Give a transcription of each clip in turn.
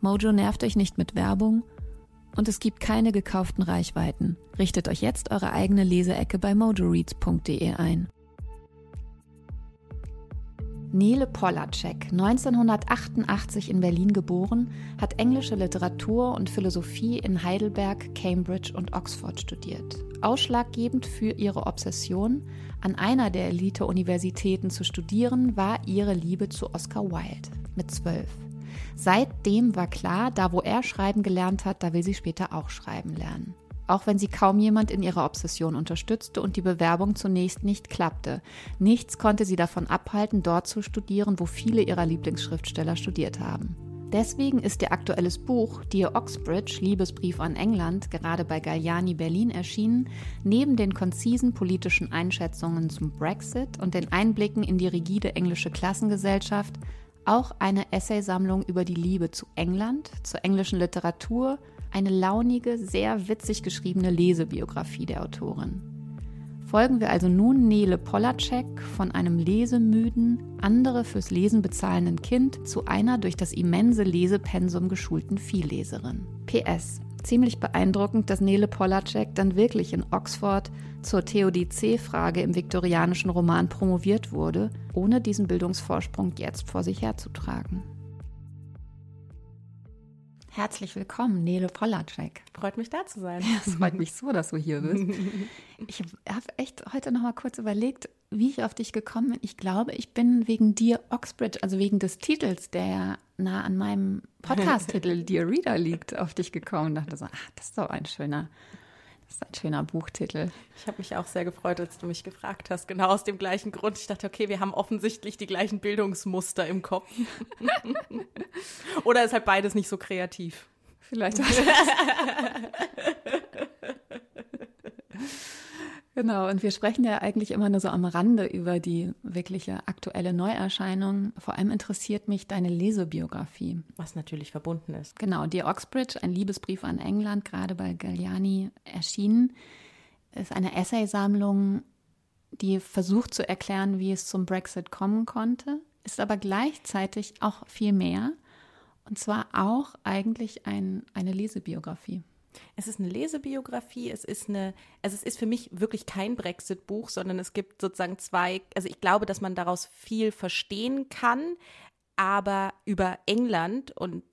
Mojo nervt euch nicht mit Werbung und es gibt keine gekauften Reichweiten. Richtet euch jetzt eure eigene Leseecke bei mojoreads.de ein. Nele Polacek, 1988 in Berlin geboren, hat englische Literatur und Philosophie in Heidelberg, Cambridge und Oxford studiert. Ausschlaggebend für ihre Obsession, an einer der Elite-Universitäten zu studieren, war ihre Liebe zu Oscar Wilde mit zwölf. Seitdem war klar, da wo er schreiben gelernt hat, da will sie später auch schreiben lernen auch wenn sie kaum jemand in ihrer Obsession unterstützte und die Bewerbung zunächst nicht klappte. Nichts konnte sie davon abhalten, dort zu studieren, wo viele ihrer Lieblingsschriftsteller studiert haben. Deswegen ist ihr aktuelles Buch Dear Oxbridge, Liebesbrief an England, gerade bei Galliani Berlin erschienen, neben den konzisen politischen Einschätzungen zum Brexit und den Einblicken in die rigide englische Klassengesellschaft auch eine Essaysammlung über die Liebe zu England, zur englischen Literatur, eine launige, sehr witzig geschriebene Lesebiografie der Autorin. Folgen wir also nun Nele Polacek von einem lesemüden, andere fürs Lesen bezahlenden Kind zu einer durch das immense Lesepensum geschulten Vielleserin. PS. Ziemlich beeindruckend, dass Nele Polacek dann wirklich in Oxford zur Theodizee-Frage im viktorianischen Roman promoviert wurde, ohne diesen Bildungsvorsprung jetzt vor sich herzutragen. Herzlich willkommen, Nele Polacek. Freut mich, da zu sein. Ja, es freut mich so, dass du hier bist. Ich habe echt heute noch mal kurz überlegt, wie ich auf dich gekommen bin. Ich glaube, ich bin wegen dir Oxbridge, also wegen des Titels, der ja nah an meinem Podcast-Titel Dear Reader liegt, auf dich gekommen. Und dachte so, ach, das ist doch ein schöner das ist ein schöner Buchtitel. Ich habe mich auch sehr gefreut, als du mich gefragt hast. Genau aus dem gleichen Grund. Ich dachte, okay, wir haben offensichtlich die gleichen Bildungsmuster im Kopf. Oder ist halt beides nicht so kreativ. Vielleicht. Genau, und wir sprechen ja eigentlich immer nur so am Rande über die wirkliche aktuelle Neuerscheinung. Vor allem interessiert mich deine Lesebiografie. Was natürlich verbunden ist. Genau, die Oxbridge, ein Liebesbrief an England, gerade bei Galliani erschienen, ist eine Essaysammlung, die versucht zu erklären, wie es zum Brexit kommen konnte, ist aber gleichzeitig auch viel mehr. Und zwar auch eigentlich ein, eine Lesebiografie. Es ist eine Lesebiografie, es ist eine, also es ist für mich wirklich kein Brexit-Buch, sondern es gibt sozusagen zwei, also ich glaube, dass man daraus viel verstehen kann, aber über England und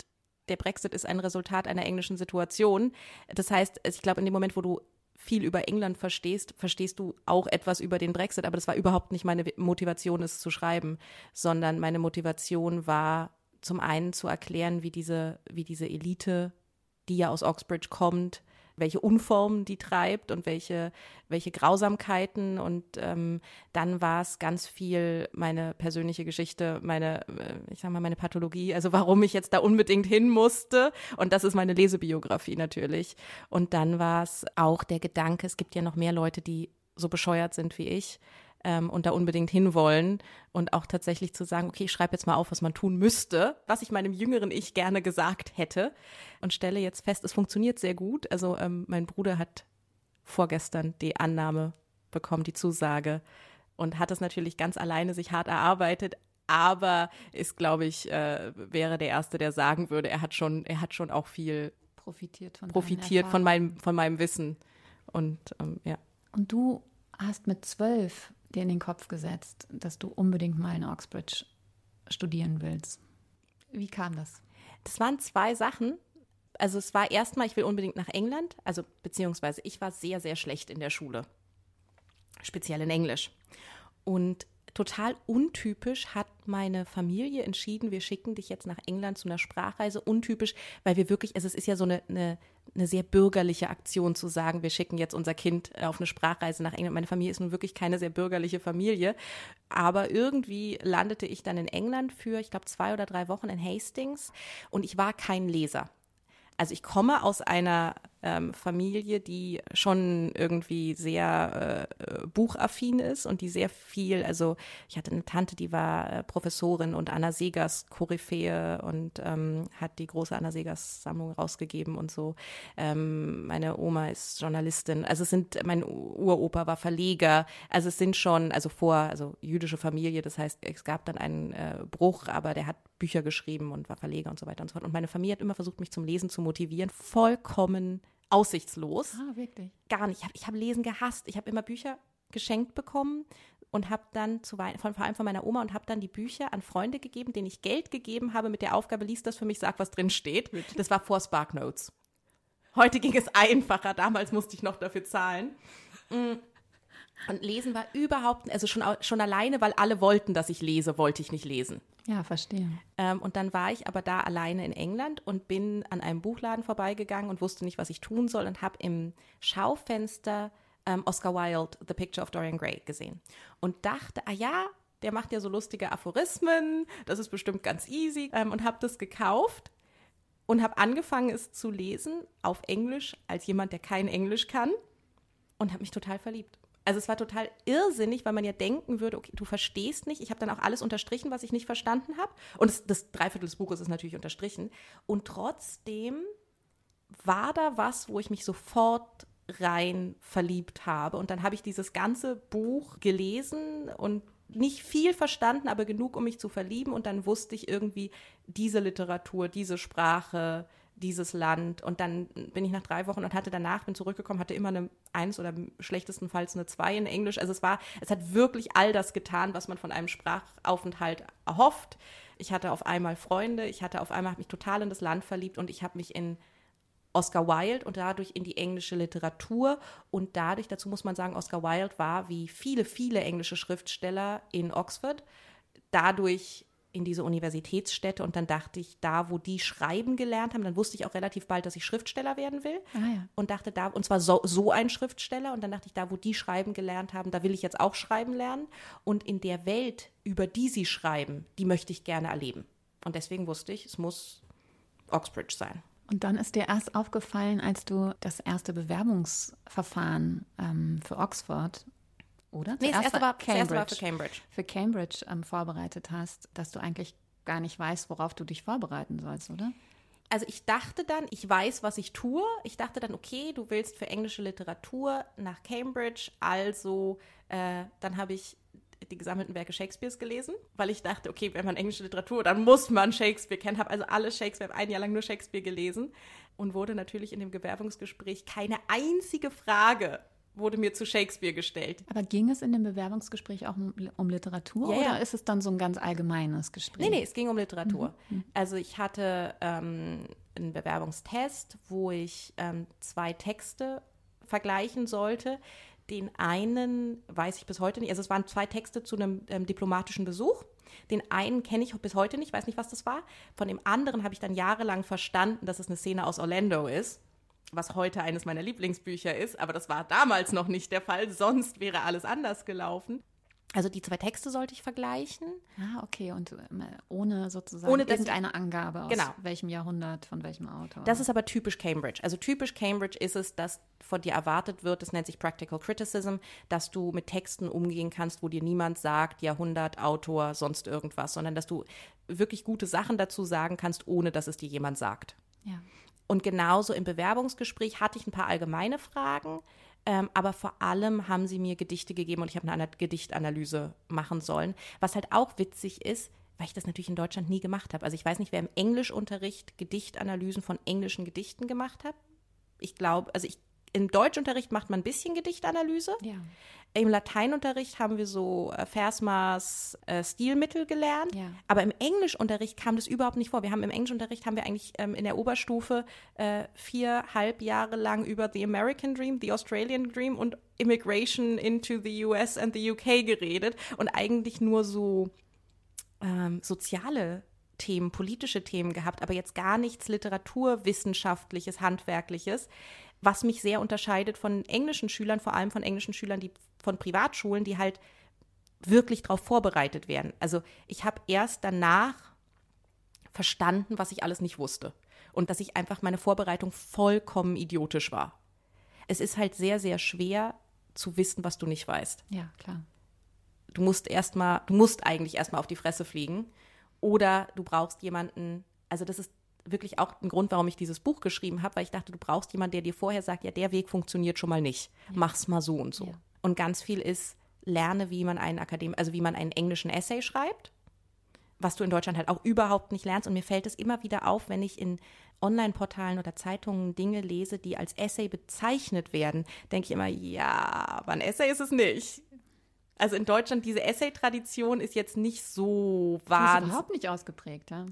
der Brexit ist ein Resultat einer englischen Situation. Das heißt, ich glaube, in dem Moment, wo du viel über England verstehst, verstehst du auch etwas über den Brexit, aber das war überhaupt nicht meine Motivation, es zu schreiben, sondern meine Motivation war zum einen zu erklären, wie diese, wie diese Elite die ja aus Oxbridge kommt, welche Unformen die treibt und welche, welche Grausamkeiten. Und ähm, dann war es ganz viel meine persönliche Geschichte, meine, äh, ich sag mal, meine Pathologie, also warum ich jetzt da unbedingt hin musste. Und das ist meine Lesebiografie natürlich. Und dann war es auch der Gedanke, es gibt ja noch mehr Leute, die so bescheuert sind wie ich ähm, und da unbedingt hinwollen und auch tatsächlich zu sagen, okay, ich schreibe jetzt mal auf, was man tun müsste, was ich meinem jüngeren Ich gerne gesagt hätte und stelle jetzt fest, es funktioniert sehr gut. Also ähm, mein Bruder hat vorgestern die Annahme bekommen, die Zusage und hat es natürlich ganz alleine sich hart erarbeitet, aber ist, glaube ich, äh, wäre der Erste, der sagen würde, er hat schon, er hat schon auch viel profitiert von, profitiert von meinem, von meinem Wissen. Und ähm, ja. Und du hast mit zwölf dir in den Kopf gesetzt, dass du unbedingt mal in Oxbridge studieren willst. Wie kam das? Das waren zwei Sachen. Also es war erstmal, ich will unbedingt nach England, also beziehungsweise ich war sehr, sehr schlecht in der Schule, speziell in Englisch. Und total untypisch hat meine Familie entschieden, wir schicken dich jetzt nach England zu einer Sprachreise. Untypisch, weil wir wirklich, also es ist ja so eine, eine, eine sehr bürgerliche Aktion zu sagen, wir schicken jetzt unser Kind auf eine Sprachreise nach England. Meine Familie ist nun wirklich keine sehr bürgerliche Familie. Aber irgendwie landete ich dann in England für, ich glaube, zwei oder drei Wochen in Hastings und ich war kein Leser. Also ich komme aus einer ähm, Familie, die schon irgendwie sehr äh, buchaffin ist und die sehr viel, also ich hatte eine Tante, die war äh, Professorin und Anna Segers Koryphäe und ähm, hat die große Anna Segers Sammlung rausgegeben und so. Ähm, meine Oma ist Journalistin, also es sind, mein Uropa war Verleger, also es sind schon, also vor, also jüdische Familie, das heißt, es gab dann einen äh, Bruch, aber der hat Bücher geschrieben und war Verleger und so weiter und so fort. Und meine Familie hat immer versucht, mich zum Lesen zu motivieren. Vollkommen aussichtslos. Ah, wirklich? Gar nicht. Ich habe ich hab Lesen gehasst. Ich habe immer Bücher geschenkt bekommen und habe dann zu von, vor allem von meiner Oma und habe dann die Bücher an Freunde gegeben, denen ich Geld gegeben habe mit der Aufgabe, liest das für mich, sag, was drin steht. Das war vor Spark Notes. Heute ging es einfacher, damals musste ich noch dafür zahlen. Und lesen war überhaupt, also schon, schon alleine, weil alle wollten, dass ich lese, wollte ich nicht lesen. Ja, verstehe. Ähm, und dann war ich aber da alleine in England und bin an einem Buchladen vorbeigegangen und wusste nicht, was ich tun soll und habe im Schaufenster ähm, Oscar Wilde, The Picture of Dorian Gray gesehen und dachte, ah ja, der macht ja so lustige Aphorismen, das ist bestimmt ganz easy ähm, und habe das gekauft und habe angefangen, es zu lesen auf Englisch als jemand, der kein Englisch kann und habe mich total verliebt. Also es war total irrsinnig, weil man ja denken würde, okay, du verstehst nicht. Ich habe dann auch alles unterstrichen, was ich nicht verstanden habe. Und das, das Dreiviertel des Buches ist natürlich unterstrichen. Und trotzdem war da was, wo ich mich sofort rein verliebt habe. Und dann habe ich dieses ganze Buch gelesen und nicht viel verstanden, aber genug, um mich zu verlieben. Und dann wusste ich irgendwie, diese Literatur, diese Sprache, dieses Land. Und dann bin ich nach drei Wochen und hatte danach, bin zurückgekommen, hatte immer eine Eins oder schlechtestenfalls eine Zwei in Englisch. Also es war, es hat wirklich all das getan, was man von einem Sprachaufenthalt erhofft. Ich hatte auf einmal Freunde, ich hatte auf einmal, mich total in das Land verliebt und ich habe mich in Oscar Wilde und dadurch in die englische Literatur und dadurch, dazu muss man sagen, Oscar Wilde war wie viele, viele englische Schriftsteller in Oxford, dadurch in diese Universitätsstädte und dann dachte ich, da, wo die schreiben gelernt haben, dann wusste ich auch relativ bald, dass ich Schriftsteller werden will. Ah, ja. Und dachte da, und zwar so, so ein Schriftsteller. Und dann dachte ich, da, wo die schreiben gelernt haben, da will ich jetzt auch schreiben lernen. Und in der Welt, über die sie schreiben, die möchte ich gerne erleben. Und deswegen wusste ich, es muss Oxbridge sein. Und dann ist dir erst aufgefallen, als du das erste Bewerbungsverfahren ähm, für Oxford oder? Nee, das erste, war, Cambridge, erste war für Cambridge. Für Cambridge ähm, vorbereitet hast, dass du eigentlich gar nicht weißt, worauf du dich vorbereiten sollst, oder? Also ich dachte dann, ich weiß, was ich tue. Ich dachte dann, okay, du willst für englische Literatur nach Cambridge, also äh, dann habe ich die gesammelten Werke Shakespeares gelesen, weil ich dachte, okay, wenn man englische Literatur, dann muss man Shakespeare kennen. Habe also alle Shakespeare, ein Jahr lang nur Shakespeare gelesen und wurde natürlich in dem Bewerbungsgespräch keine einzige Frage wurde mir zu Shakespeare gestellt. Aber ging es in dem Bewerbungsgespräch auch um, um Literatur Ja, oder ja. ist es dann so ein ganz allgemeines Gespräch? Nee, nee, es ging um Literatur. Also ich hatte ähm, einen Bewerbungstest, wo ich ähm, zwei Texte vergleichen sollte. Den einen weiß ich bis heute nicht. Also es waren zwei Texte zu einem ähm, diplomatischen Besuch. Den einen kenne ich bis heute nicht, weiß nicht, was das war. Von dem anderen habe ich dann jahrelang verstanden, dass es eine Szene aus Orlando ist was heute eines meiner Lieblingsbücher ist, aber das war damals noch nicht der Fall, sonst wäre alles anders gelaufen. Also die zwei Texte sollte ich vergleichen. Ah, okay. Und ähm, ohne sozusagen Ohne, dass- irgendeine Angabe aus Genau. welchem Jahrhundert, von welchem Autor. Das ist aber typisch Cambridge. Also typisch Cambridge ist es, dass von dir erwartet wird, das nennt sich Practical Criticism, dass du mit Texten umgehen kannst, wo dir niemand sagt, Jahrhundert, Autor, sonst irgendwas, sondern dass du wirklich gute Sachen dazu sagen kannst, ohne dass es dir jemand sagt. ja. Und genauso im Bewerbungsgespräch hatte ich ein paar allgemeine Fragen, ähm, aber vor allem haben sie mir Gedichte gegeben und ich habe eine Gedichtanalyse machen sollen, was halt auch witzig ist, weil ich das natürlich in Deutschland nie gemacht habe. Also ich weiß nicht, wer im Englischunterricht Gedichtanalysen von englischen Gedichten gemacht hat. Ich glaube, also ich im Deutschunterricht macht man ein bisschen Gedichtanalyse. Ja. Im Lateinunterricht haben wir so äh, Versmaß, äh, Stilmittel gelernt. Ja. Aber im Englischunterricht kam das überhaupt nicht vor. Wir haben im Englischunterricht haben wir eigentlich ähm, in der Oberstufe äh, viereinhalb Jahre lang über the American Dream, the Australian Dream und Immigration into the US and the UK geredet und eigentlich nur so ähm, soziale Themen, politische Themen gehabt, aber jetzt gar nichts literaturwissenschaftliches, handwerkliches, was mich sehr unterscheidet von englischen Schülern, vor allem von englischen Schülern, die von Privatschulen, die halt wirklich darauf vorbereitet werden. Also ich habe erst danach verstanden, was ich alles nicht wusste und dass ich einfach meine Vorbereitung vollkommen idiotisch war. Es ist halt sehr, sehr schwer zu wissen, was du nicht weißt. Ja, klar. Du musst erstmal, du musst eigentlich erstmal auf die Fresse fliegen oder du brauchst jemanden, also das ist wirklich auch ein Grund, warum ich dieses Buch geschrieben habe, weil ich dachte, du brauchst jemanden, der dir vorher sagt, ja, der Weg funktioniert schon mal nicht. Mach's mal so und so. Ja. Und ganz viel ist, lerne, wie man einen Akadem also wie man einen englischen Essay schreibt, was du in Deutschland halt auch überhaupt nicht lernst. Und mir fällt es immer wieder auf, wenn ich in Online-Portalen oder Zeitungen Dinge lese, die als Essay bezeichnet werden, denke ich immer, ja, aber ein Essay ist es nicht. Also in Deutschland, diese Essay-Tradition ist jetzt nicht so Die ist wahnsinnig überhaupt nicht ausgeprägt, ja.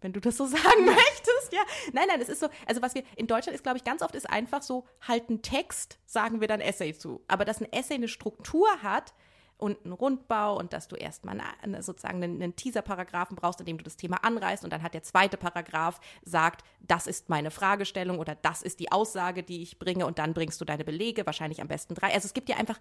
Wenn du das so sagen möchtest, ja. Nein, nein, es ist so, also was wir in Deutschland ist, glaube ich, ganz oft ist einfach so, halt ein Text, sagen wir dann Essay zu. Aber dass ein Essay eine Struktur hat und einen Rundbau und dass du erstmal eine, sozusagen einen, einen Teaser-Paragraphen brauchst, in dem du das Thema anreißt und dann hat der zweite Paragraph sagt, das ist meine Fragestellung oder das ist die Aussage, die ich bringe und dann bringst du deine Belege, wahrscheinlich am besten drei. Also es gibt ja einfach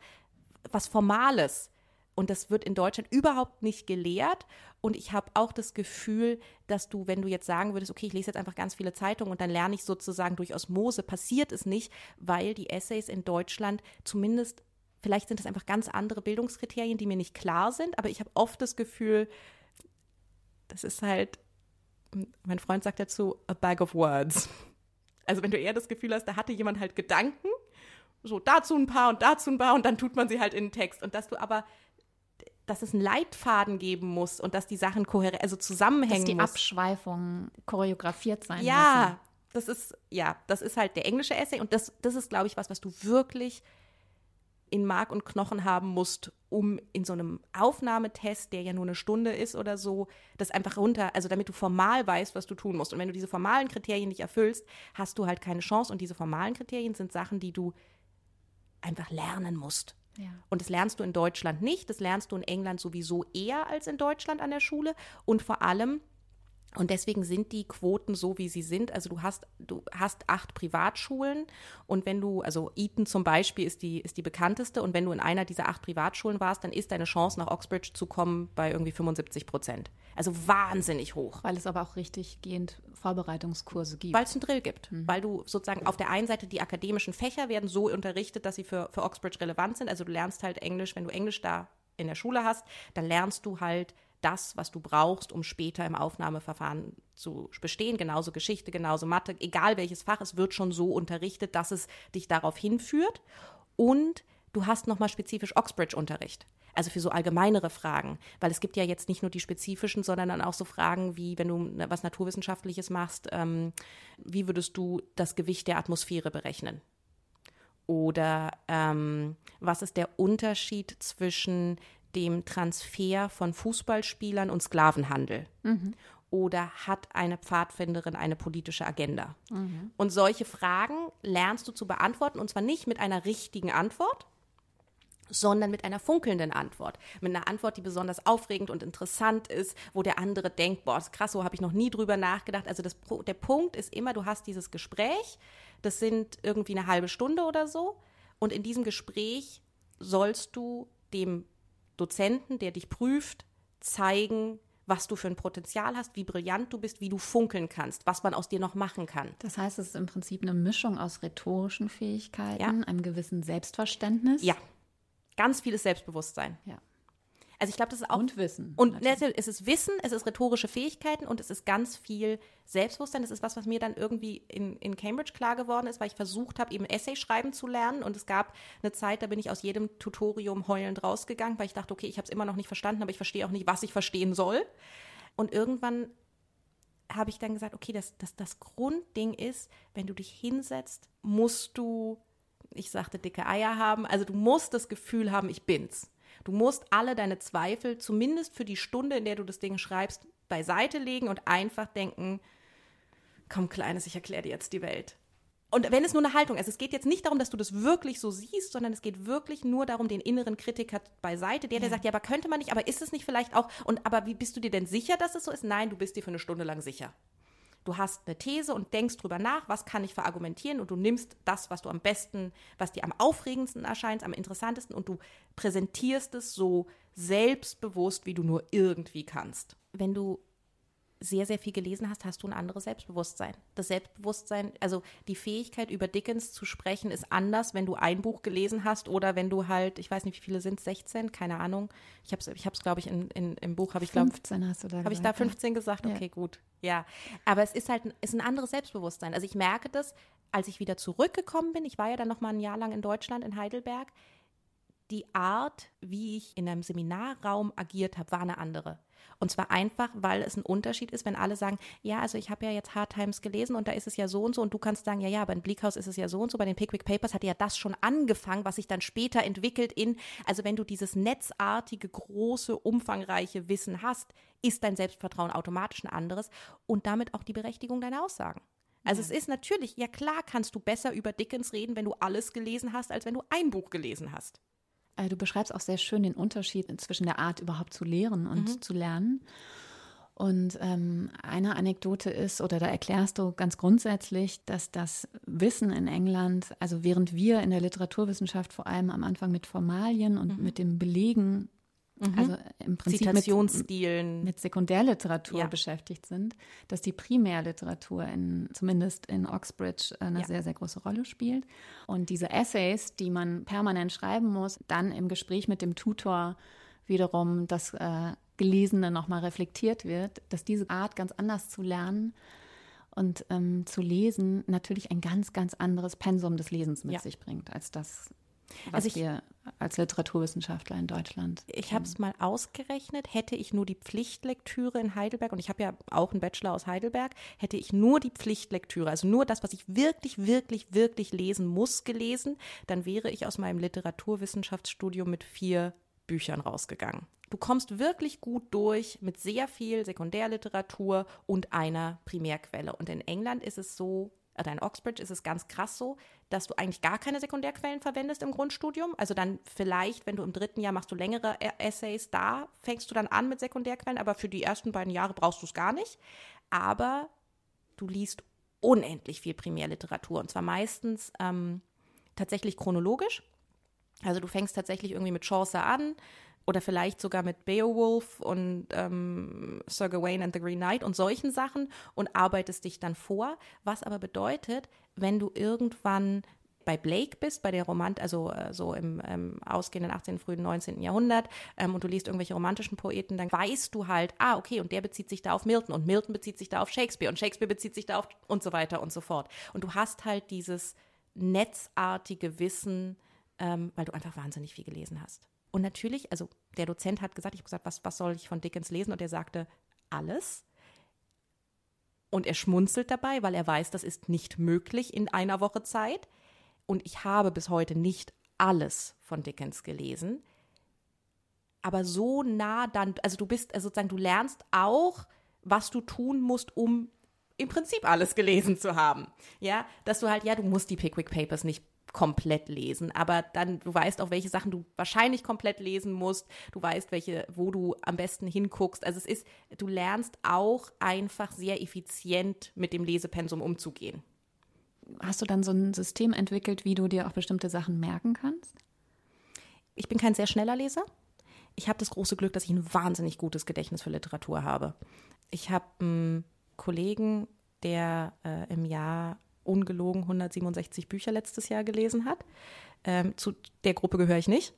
was Formales. Und das wird in Deutschland überhaupt nicht gelehrt. Und ich habe auch das Gefühl, dass du, wenn du jetzt sagen würdest, okay, ich lese jetzt einfach ganz viele Zeitungen und dann lerne ich sozusagen durch Osmose, passiert es nicht, weil die Essays in Deutschland zumindest, vielleicht sind es einfach ganz andere Bildungskriterien, die mir nicht klar sind, aber ich habe oft das Gefühl, das ist halt, mein Freund sagt dazu, a bag of words. Also wenn du eher das Gefühl hast, da hatte jemand halt Gedanken, so dazu ein paar und dazu ein paar und dann tut man sie halt in den Text. Und dass du aber dass es einen Leitfaden geben muss und dass die Sachen kohärent, also zusammenhängen Dass die muss. Abschweifungen choreografiert sein müssen. Ja, das ist, ja, das ist halt der englische Essay und das, das ist, glaube ich, was, was du wirklich in Mark und Knochen haben musst, um in so einem Aufnahmetest, der ja nur eine Stunde ist oder so, das einfach runter, also damit du formal weißt, was du tun musst. Und wenn du diese formalen Kriterien nicht erfüllst, hast du halt keine Chance. Und diese formalen Kriterien sind Sachen, die du einfach lernen musst. Und das lernst du in Deutschland nicht, das lernst du in England sowieso eher als in Deutschland an der Schule. Und vor allem, und deswegen sind die Quoten so, wie sie sind. Also du hast, du hast acht Privatschulen und wenn du, also Eton zum Beispiel ist die, ist die bekannteste und wenn du in einer dieser acht Privatschulen warst, dann ist deine Chance nach Oxbridge zu kommen bei irgendwie 75 Prozent. Also wahnsinnig hoch. Weil es aber auch richtig gehend Vorbereitungskurse gibt. Weil es einen Drill gibt. Weil du sozusagen auf der einen Seite die akademischen Fächer werden so unterrichtet, dass sie für, für Oxbridge relevant sind. Also du lernst halt Englisch, wenn du Englisch da in der Schule hast, dann lernst du halt das, was du brauchst, um später im Aufnahmeverfahren zu bestehen. Genauso Geschichte, genauso Mathe, egal welches Fach, es wird schon so unterrichtet, dass es dich darauf hinführt. Und du hast nochmal spezifisch Oxbridge-Unterricht. Also für so allgemeinere Fragen, weil es gibt ja jetzt nicht nur die spezifischen, sondern dann auch so Fragen wie, wenn du was Naturwissenschaftliches machst, ähm, wie würdest du das Gewicht der Atmosphäre berechnen? Oder ähm, was ist der Unterschied zwischen dem Transfer von Fußballspielern und Sklavenhandel? Oder hat eine Pfadfinderin eine politische Agenda? Und solche Fragen lernst du zu beantworten und zwar nicht mit einer richtigen Antwort, sondern mit einer funkelnden Antwort. Mit einer Antwort, die besonders aufregend und interessant ist, wo der andere denkt, boah, das ist krass, so habe ich noch nie drüber nachgedacht. Also das, der Punkt ist immer, du hast dieses Gespräch, das sind irgendwie eine halbe Stunde oder so. Und in diesem Gespräch sollst du dem Dozenten, der dich prüft, zeigen, was du für ein Potenzial hast, wie brillant du bist, wie du funkeln kannst, was man aus dir noch machen kann. Das heißt, es ist im Prinzip eine Mischung aus rhetorischen Fähigkeiten, Ja. einem gewissen Selbstverständnis. Ja, ganz vieles Selbstbewusstsein. ja. Also ich glaube, das ist auch Und Wissen. Und natürlich. es ist Wissen, es ist rhetorische Fähigkeiten und es ist ganz viel Selbstbewusstsein. Das ist was, was mir dann irgendwie in, in Cambridge klar geworden ist, weil ich versucht habe, eben Essay schreiben zu lernen. Und es gab eine Zeit, da bin ich aus jedem Tutorium heulend rausgegangen, weil ich dachte, okay, ich habe es immer noch nicht verstanden, aber ich verstehe auch nicht, was ich verstehen soll. Und irgendwann habe ich dann gesagt, okay, das, das, das Grundding ist, wenn du dich hinsetzt, musst du, ich sagte, dicke Eier haben. Also du musst das Gefühl haben, ich bin's. Du musst alle deine Zweifel, zumindest für die Stunde, in der du das Ding schreibst, beiseite legen und einfach denken, komm, Kleines, ich erkläre dir jetzt die Welt. Und wenn es nur eine Haltung ist, es geht jetzt nicht darum, dass du das wirklich so siehst, sondern es geht wirklich nur darum, den inneren Kritiker beiseite, der, der ja. sagt, ja, aber könnte man nicht, aber ist es nicht vielleicht auch, und aber wie bist du dir denn sicher, dass es so ist? Nein, du bist dir für eine Stunde lang sicher. Du hast eine These und denkst drüber nach, was kann ich verargumentieren und du nimmst das, was du am besten, was dir am aufregendsten erscheint, am interessantesten und du präsentierst es so selbstbewusst, wie du nur irgendwie kannst. Wenn du sehr, sehr viel gelesen hast, hast du ein anderes Selbstbewusstsein. Das Selbstbewusstsein, also die Fähigkeit, über Dickens zu sprechen, ist anders, wenn du ein Buch gelesen hast oder wenn du halt, ich weiß nicht, wie viele sind 16, keine Ahnung. Ich habe es, ich hab's, glaube ich, in, in, im Buch, habe ich, glaube 15 hast du da Habe ich da 15 gesagt? Okay, ja. gut. Ja. Aber es ist halt ist ein anderes Selbstbewusstsein. Also ich merke das, als ich wieder zurückgekommen bin, ich war ja dann noch mal ein Jahr lang in Deutschland, in Heidelberg, die Art, wie ich in einem Seminarraum agiert habe, war eine andere. Und zwar einfach, weil es ein Unterschied ist, wenn alle sagen, ja, also ich habe ja jetzt Hard Times gelesen und da ist es ja so und so und du kannst sagen, ja, ja, aber in Bleak House ist es ja so und so, bei den Pickwick Papers hat ja das schon angefangen, was sich dann später entwickelt in, also wenn du dieses netzartige, große, umfangreiche Wissen hast, ist dein Selbstvertrauen automatisch ein anderes und damit auch die Berechtigung deiner Aussagen. Also ja. es ist natürlich, ja klar kannst du besser über Dickens reden, wenn du alles gelesen hast, als wenn du ein Buch gelesen hast. Äh, du beschreibst auch sehr schön den Unterschied zwischen der Art, überhaupt zu lehren und mhm. zu lernen. Und ähm, eine Anekdote ist, oder da erklärst du ganz grundsätzlich, dass das Wissen in England, also während wir in der Literaturwissenschaft vor allem am Anfang mit Formalien und mhm. mit dem Belegen Mhm. Also im Prinzip Zitationsstilen. Mit, mit Sekundärliteratur ja. beschäftigt sind, dass die Primärliteratur in, zumindest in Oxbridge eine ja. sehr, sehr große Rolle spielt. Und diese Essays, die man permanent schreiben muss, dann im Gespräch mit dem Tutor wiederum das äh, Gelesene nochmal reflektiert wird, dass diese Art ganz anders zu lernen und ähm, zu lesen natürlich ein ganz, ganz anderes Pensum des Lesens mit ja. sich bringt, als das was also ich, wir als Literaturwissenschaftler in Deutschland. Ich habe es mal ausgerechnet, hätte ich nur die Pflichtlektüre in Heidelberg, und ich habe ja auch einen Bachelor aus Heidelberg, hätte ich nur die Pflichtlektüre, also nur das, was ich wirklich, wirklich, wirklich lesen muss, gelesen, dann wäre ich aus meinem Literaturwissenschaftsstudium mit vier Büchern rausgegangen. Du kommst wirklich gut durch mit sehr viel Sekundärliteratur und einer Primärquelle. Und in England ist es so, oder in Oxbridge ist es ganz krass so, dass du eigentlich gar keine Sekundärquellen verwendest im Grundstudium. Also dann vielleicht, wenn du im dritten Jahr machst du längere e- Essays, da fängst du dann an mit Sekundärquellen, aber für die ersten beiden Jahre brauchst du es gar nicht. Aber du liest unendlich viel Primärliteratur und zwar meistens ähm, tatsächlich chronologisch. Also du fängst tatsächlich irgendwie mit Chaucer an, oder vielleicht sogar mit Beowulf und ähm, Sir Gawain and the Green Knight und solchen Sachen und arbeitest dich dann vor. Was aber bedeutet, wenn du irgendwann bei Blake bist, bei der Romant, also äh, so im ähm, ausgehenden 18., frühen 19. Jahrhundert, ähm, und du liest irgendwelche romantischen Poeten, dann weißt du halt, ah, okay, und der bezieht sich da auf Milton und Milton bezieht sich da auf Shakespeare und Shakespeare bezieht sich da auf und so weiter und so fort. Und du hast halt dieses netzartige Wissen, ähm, weil du einfach wahnsinnig viel gelesen hast. Und natürlich, also der Dozent hat gesagt, ich habe gesagt, was, was soll ich von Dickens lesen? Und er sagte, alles. Und er schmunzelt dabei, weil er weiß, das ist nicht möglich in einer Woche Zeit. Und ich habe bis heute nicht alles von Dickens gelesen. Aber so nah dann, also du bist, also sozusagen, du lernst auch, was du tun musst, um im Prinzip alles gelesen zu haben. Ja, dass du halt, ja, du musst die Pickwick Papers nicht komplett lesen, aber dann du weißt auch, welche Sachen du wahrscheinlich komplett lesen musst, du weißt, welche, wo du am besten hinguckst. Also es ist, du lernst auch einfach sehr effizient mit dem Lesepensum umzugehen. Hast du dann so ein System entwickelt, wie du dir auch bestimmte Sachen merken kannst? Ich bin kein sehr schneller Leser. Ich habe das große Glück, dass ich ein wahnsinnig gutes Gedächtnis für Literatur habe. Ich habe einen Kollegen, der äh, im Jahr ungelogen 167 Bücher letztes Jahr gelesen hat. Ähm, zu der Gruppe gehöre ich nicht.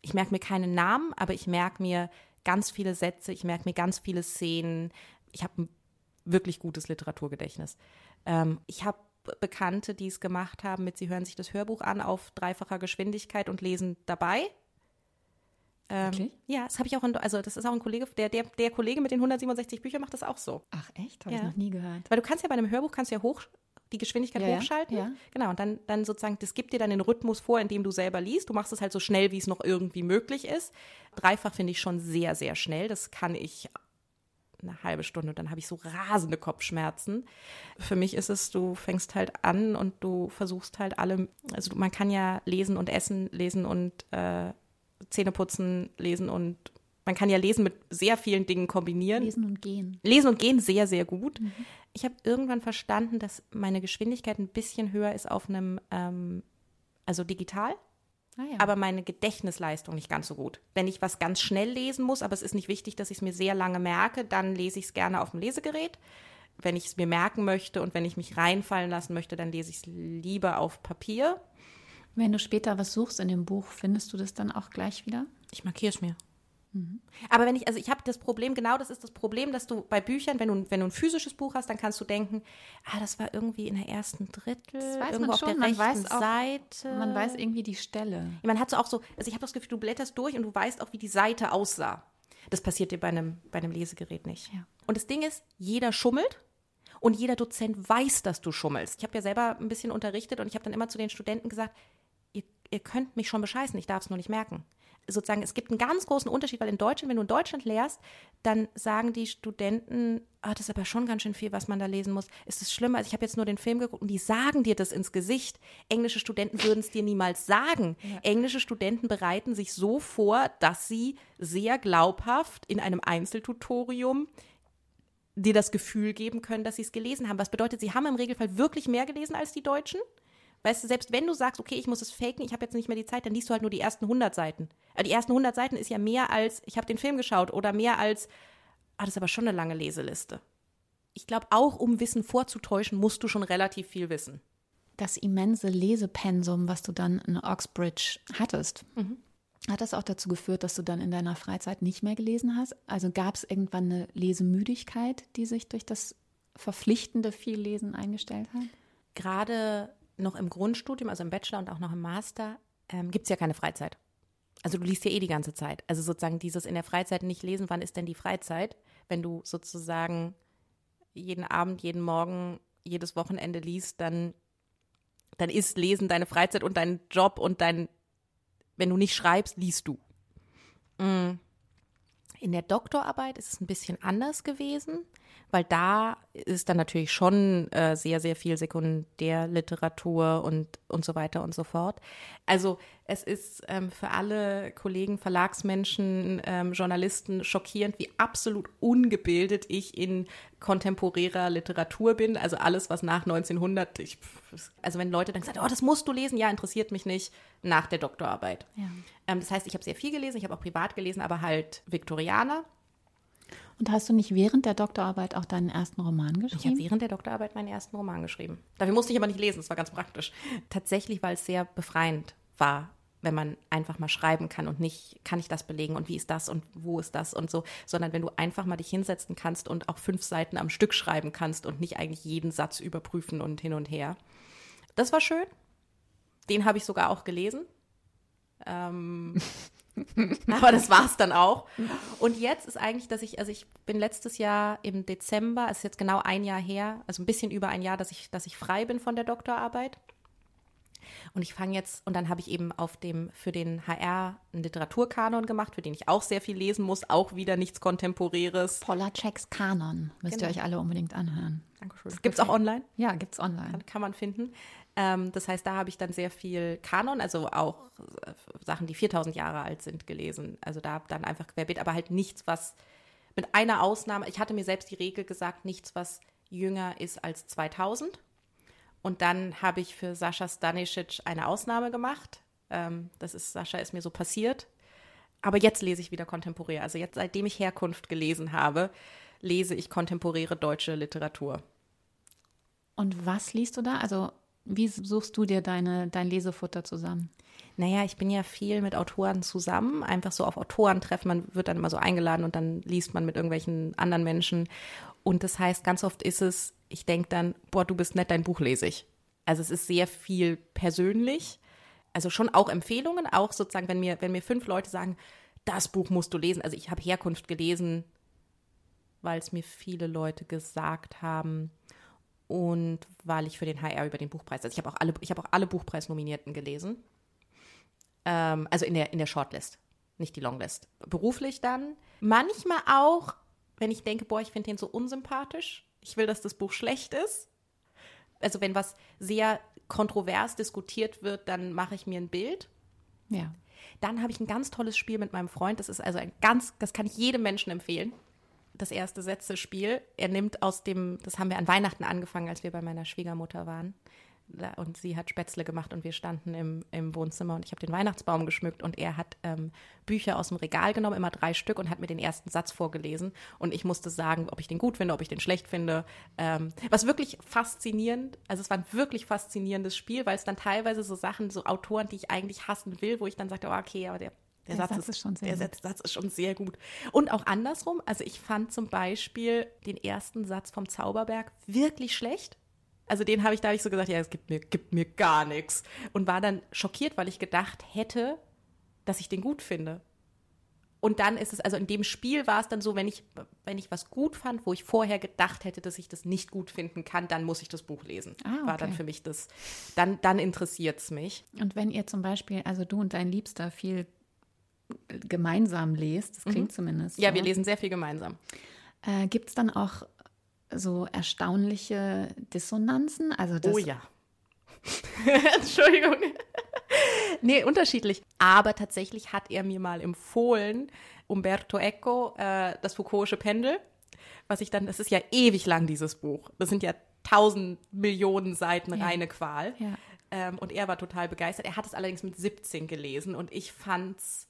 Ich merke mir keinen Namen, aber ich merke mir ganz viele Sätze, ich merke mir ganz viele Szenen. Ich habe ein wirklich gutes Literaturgedächtnis. Ähm, ich habe Bekannte, die es gemacht haben mit, sie hören sich das Hörbuch an auf dreifacher Geschwindigkeit und lesen dabei. Ähm, Wirklich? ja, das habe ich auch, in, also das ist auch ein Kollege, der, der, der Kollege mit den 167 Büchern macht das auch so. Ach echt? Habe Ja. ich noch nie gehört. Weil du kannst ja bei einem Hörbuch kannst ja hoch die Geschwindigkeit Ja, hochschalten. ja. Genau, und dann, dann sozusagen, das gibt dir dann den Rhythmus vor, in dem du selber liest. Du machst es halt so schnell, wie es noch irgendwie möglich ist. Dreifach finde ich schon sehr, sehr schnell. Das kann ich eine halbe Stunde und dann habe ich so rasende Kopfschmerzen. Für mich ist es, du fängst halt an und du versuchst halt alle, also man kann ja lesen und essen, lesen und äh, Zähne putzen, lesen und man kann ja lesen mit sehr vielen Dingen kombinieren. Lesen und gehen. Lesen und gehen sehr, sehr gut. Ich habe irgendwann verstanden, dass meine Geschwindigkeit ein bisschen höher ist auf einem, ähm, also digital, Ah, ja. aber meine Gedächtnisleistung nicht ganz so gut. Wenn ich was ganz schnell lesen muss, aber es ist nicht wichtig, dass ich es mir sehr lange merke, dann lese ich es gerne auf dem Lesegerät. Wenn ich es mir merken möchte und wenn ich mich reinfallen lassen möchte, dann lese ich es lieber auf Papier. Wenn du später was suchst in dem Buch, findest du das dann auch gleich wieder? Ich markiere es mir. Aber wenn ich, also ich habe das Problem, genau das ist das Problem, dass du bei Büchern, wenn du, wenn du ein physisches Buch hast, dann kannst du denken, ah, das war irgendwie in der ersten Drittel, Das weiß irgendwo man auf schon, der man rechten auch- Seite. Man weiß irgendwie die Stelle. Man hat so auch so, also ich habe das Gefühl, du blätterst durch und du weißt auch, wie die Seite aussah. Das passiert dir bei einem, bei einem Lesegerät nicht. Ja. Und das Ding ist, jeder schummelt und jeder Dozent weiß, dass du schummelst. Ich habe ja selber ein bisschen unterrichtet und ich habe dann immer zu den Studenten gesagt, ihr, ihr könnt mich schon bescheißen, ich darf es nur nicht merken. Sozusagen, es gibt einen ganz großen Unterschied, weil in Deutschland, wenn du in Deutschland lehrst, dann sagen die Studenten, ah, das ist aber schon ganz schön viel, was man da lesen muss. Ist das schlimm? Also ich habe jetzt nur den Film geguckt und die sagen dir das ins Gesicht. Englische Studenten würden es dir niemals sagen. Englische Studenten bereiten sich so vor, dass sie sehr glaubhaft in einem Einzeltutorium dir das Gefühl geben können, dass sie es gelesen haben. Was bedeutet, sie haben im Regelfall wirklich mehr gelesen als die Deutschen? Weißt du, selbst wenn du sagst, okay, ich muss es faken, ich habe jetzt nicht mehr die Zeit, dann liest du halt nur die ersten 100 Seiten. Aber die ersten 100 Seiten ist ja mehr als, ich habe den Film geschaut oder mehr als, ah, das ist aber schon eine lange Leseliste. Ich glaube, auch um Wissen vorzutäuschen, musst du schon relativ viel wissen. Das immense Lesepensum, was du dann in Oxbridge hattest, hat das auch dazu geführt, dass du dann in deiner Freizeit nicht mehr gelesen hast? Also gab es irgendwann eine Lesemüdigkeit, die sich durch das verpflichtende Viellesen eingestellt hat? Gerade noch im Grundstudium, also im Bachelor und auch noch im Master, ähm, gibt es ja keine Freizeit. Also du liest ja eh die ganze Zeit. Also sozusagen dieses in der Freizeit nicht lesen, wann ist denn die Freizeit? Wenn du sozusagen jeden Abend, jeden Morgen, jedes Wochenende liest, dann, dann ist Lesen deine Freizeit und dein Job und dein, wenn du nicht schreibst, liest du. Mm. In der Doktorarbeit ist es ein bisschen anders gewesen, weil da ist dann natürlich schon äh, sehr, sehr viel Sekundärliteratur und, und so weiter und so fort. Also es ist ähm, für alle Kollegen, Verlagsmenschen, ähm, Journalisten schockierend, wie absolut ungebildet ich in kontemporärer Literatur bin. Also alles, was nach 1900, ich, also wenn Leute dann sagen, oh, das musst du lesen, ja, interessiert mich nicht, nach der Doktorarbeit. Ja. Ähm, das heißt, ich habe sehr viel gelesen, ich habe auch privat gelesen, aber halt Viktorianer. Und hast du nicht während der Doktorarbeit auch deinen ersten Roman Ich habe geschrieben? während der Doktorarbeit meinen ersten Roman geschrieben. Dafür musste ich aber nicht lesen, das war ganz praktisch. Tatsächlich, weil es sehr befreiend war, wenn man einfach mal schreiben kann und nicht, kann ich das belegen und wie ist das und wo ist das und so, sondern wenn du einfach mal dich hinsetzen kannst und auch fünf Seiten am Stück schreiben kannst und nicht eigentlich jeden Satz überprüfen und hin und her. Das war schön. Den habe ich sogar auch gelesen. Ähm, aber das war's dann auch. Und jetzt ist eigentlich, dass ich, also ich bin letztes Jahr im Dezember, es ist jetzt genau ein Jahr her, also ein bisschen über ein Jahr, dass ich, dass ich frei bin von der Doktorarbeit. Und ich fange jetzt, und dann habe ich eben auf dem, für den HR einen Literaturkanon gemacht, für den ich auch sehr viel lesen muss, auch wieder nichts Kontemporäres. Polaceks Kanon. Müsst Genau. ihr euch alle unbedingt anhören. Dankeschön. Gibt es auch online? Ja, gibt's online. kann, kann man finden. Ähm, das heißt, da habe ich dann sehr viel Kanon, also auch äh, Sachen, die 4000 Jahre alt sind, gelesen. Also da dann einfach querbeet, aber halt nichts, was mit einer Ausnahme, ich hatte mir selbst die Regel gesagt, nichts, was jünger ist als 2000. Und dann habe ich für Sascha Stanisic eine Ausnahme gemacht. Ähm, das ist, Sascha ist mir so passiert. Aber jetzt lese ich wieder kontemporär. Also jetzt, seitdem ich Herkunft gelesen habe, lese ich kontemporäre deutsche Literatur. Und was liest du da? Also, wie suchst du dir deine, dein Lesefutter zusammen? Naja, ich bin ja viel mit Autoren zusammen, einfach so auf Autorentreffen. Man wird dann immer so eingeladen und dann liest man mit irgendwelchen anderen Menschen. Und das heißt, ganz oft ist es, ich denke dann, boah, du bist nett, dein Buch lese ich. Also es ist sehr viel persönlich. Also schon auch Empfehlungen, auch sozusagen, wenn mir, wenn mir fünf Leute sagen, das Buch musst du lesen. Also ich habe Herkunft gelesen, weil es mir viele Leute gesagt haben und weil ich für den HR über den Buchpreis, also ich habe auch alle, ich habe auch alle Buchpreisnominierten gelesen. Ähm, also in der, in der Shortlist, nicht die Longlist. Beruflich dann. Manchmal auch, wenn ich denke, boah, ich finde den so unsympathisch. Ich will, dass das Buch schlecht ist. Also wenn was sehr kontrovers diskutiert wird, dann mache ich mir ein Bild. Ja. Dann habe ich ein ganz tolles Spiel mit meinem Freund. Das ist also ein ganz, das kann ich jedem Menschen empfehlen. Das erste Sätze-Spiel. Er nimmt aus dem, das haben wir an Weihnachten angefangen, als wir bei meiner Schwiegermutter waren und sie hat Spätzle gemacht und wir standen im, im Wohnzimmer und ich habe den Weihnachtsbaum geschmückt und er hat ähm, Bücher aus dem Regal genommen, immer drei Stück und hat mir den ersten Satz vorgelesen und ich musste sagen, ob ich den gut finde, ob ich den schlecht finde. Ähm, was wirklich faszinierend, also es war ein wirklich faszinierendes Spiel, weil es dann teilweise so Sachen, so Autoren, die ich eigentlich hassen will, wo ich dann sagte, oh, okay, aber der der, der Satz, Satz, ist, schon sehr der gut. Satz ist schon sehr gut. Und auch andersrum, also ich fand zum Beispiel den ersten Satz vom Zauberberg wirklich schlecht. Also den habe ich, da habe ich so gesagt, ja, es gibt mir, gibt mir gar nichts. Und war dann schockiert, weil ich gedacht hätte, dass ich den gut finde. Und dann ist es, also in dem Spiel war es dann so, wenn ich, wenn ich was gut fand, wo ich vorher gedacht hätte, dass ich das nicht gut finden kann, dann muss ich das Buch lesen. Ah, okay. War dann für mich das, dann, dann interessiert es mich. Und wenn ihr zum Beispiel, also du und dein Liebster viel gemeinsam lest, das klingt mhm. zumindest. Ja, so. wir lesen sehr viel gemeinsam. Äh, Gibt es dann auch so erstaunliche Dissonanzen? Also oh ja. Entschuldigung. nee, unterschiedlich. Aber tatsächlich hat er mir mal empfohlen, Umberto Eco, äh, das Foucault'sche Pendel, was ich dann, das ist ja ewig lang, dieses Buch. Das sind ja tausend Millionen Seiten ja. reine Qual. Ja. Ähm, und er war total begeistert. Er hat es allerdings mit 17 gelesen und ich fand es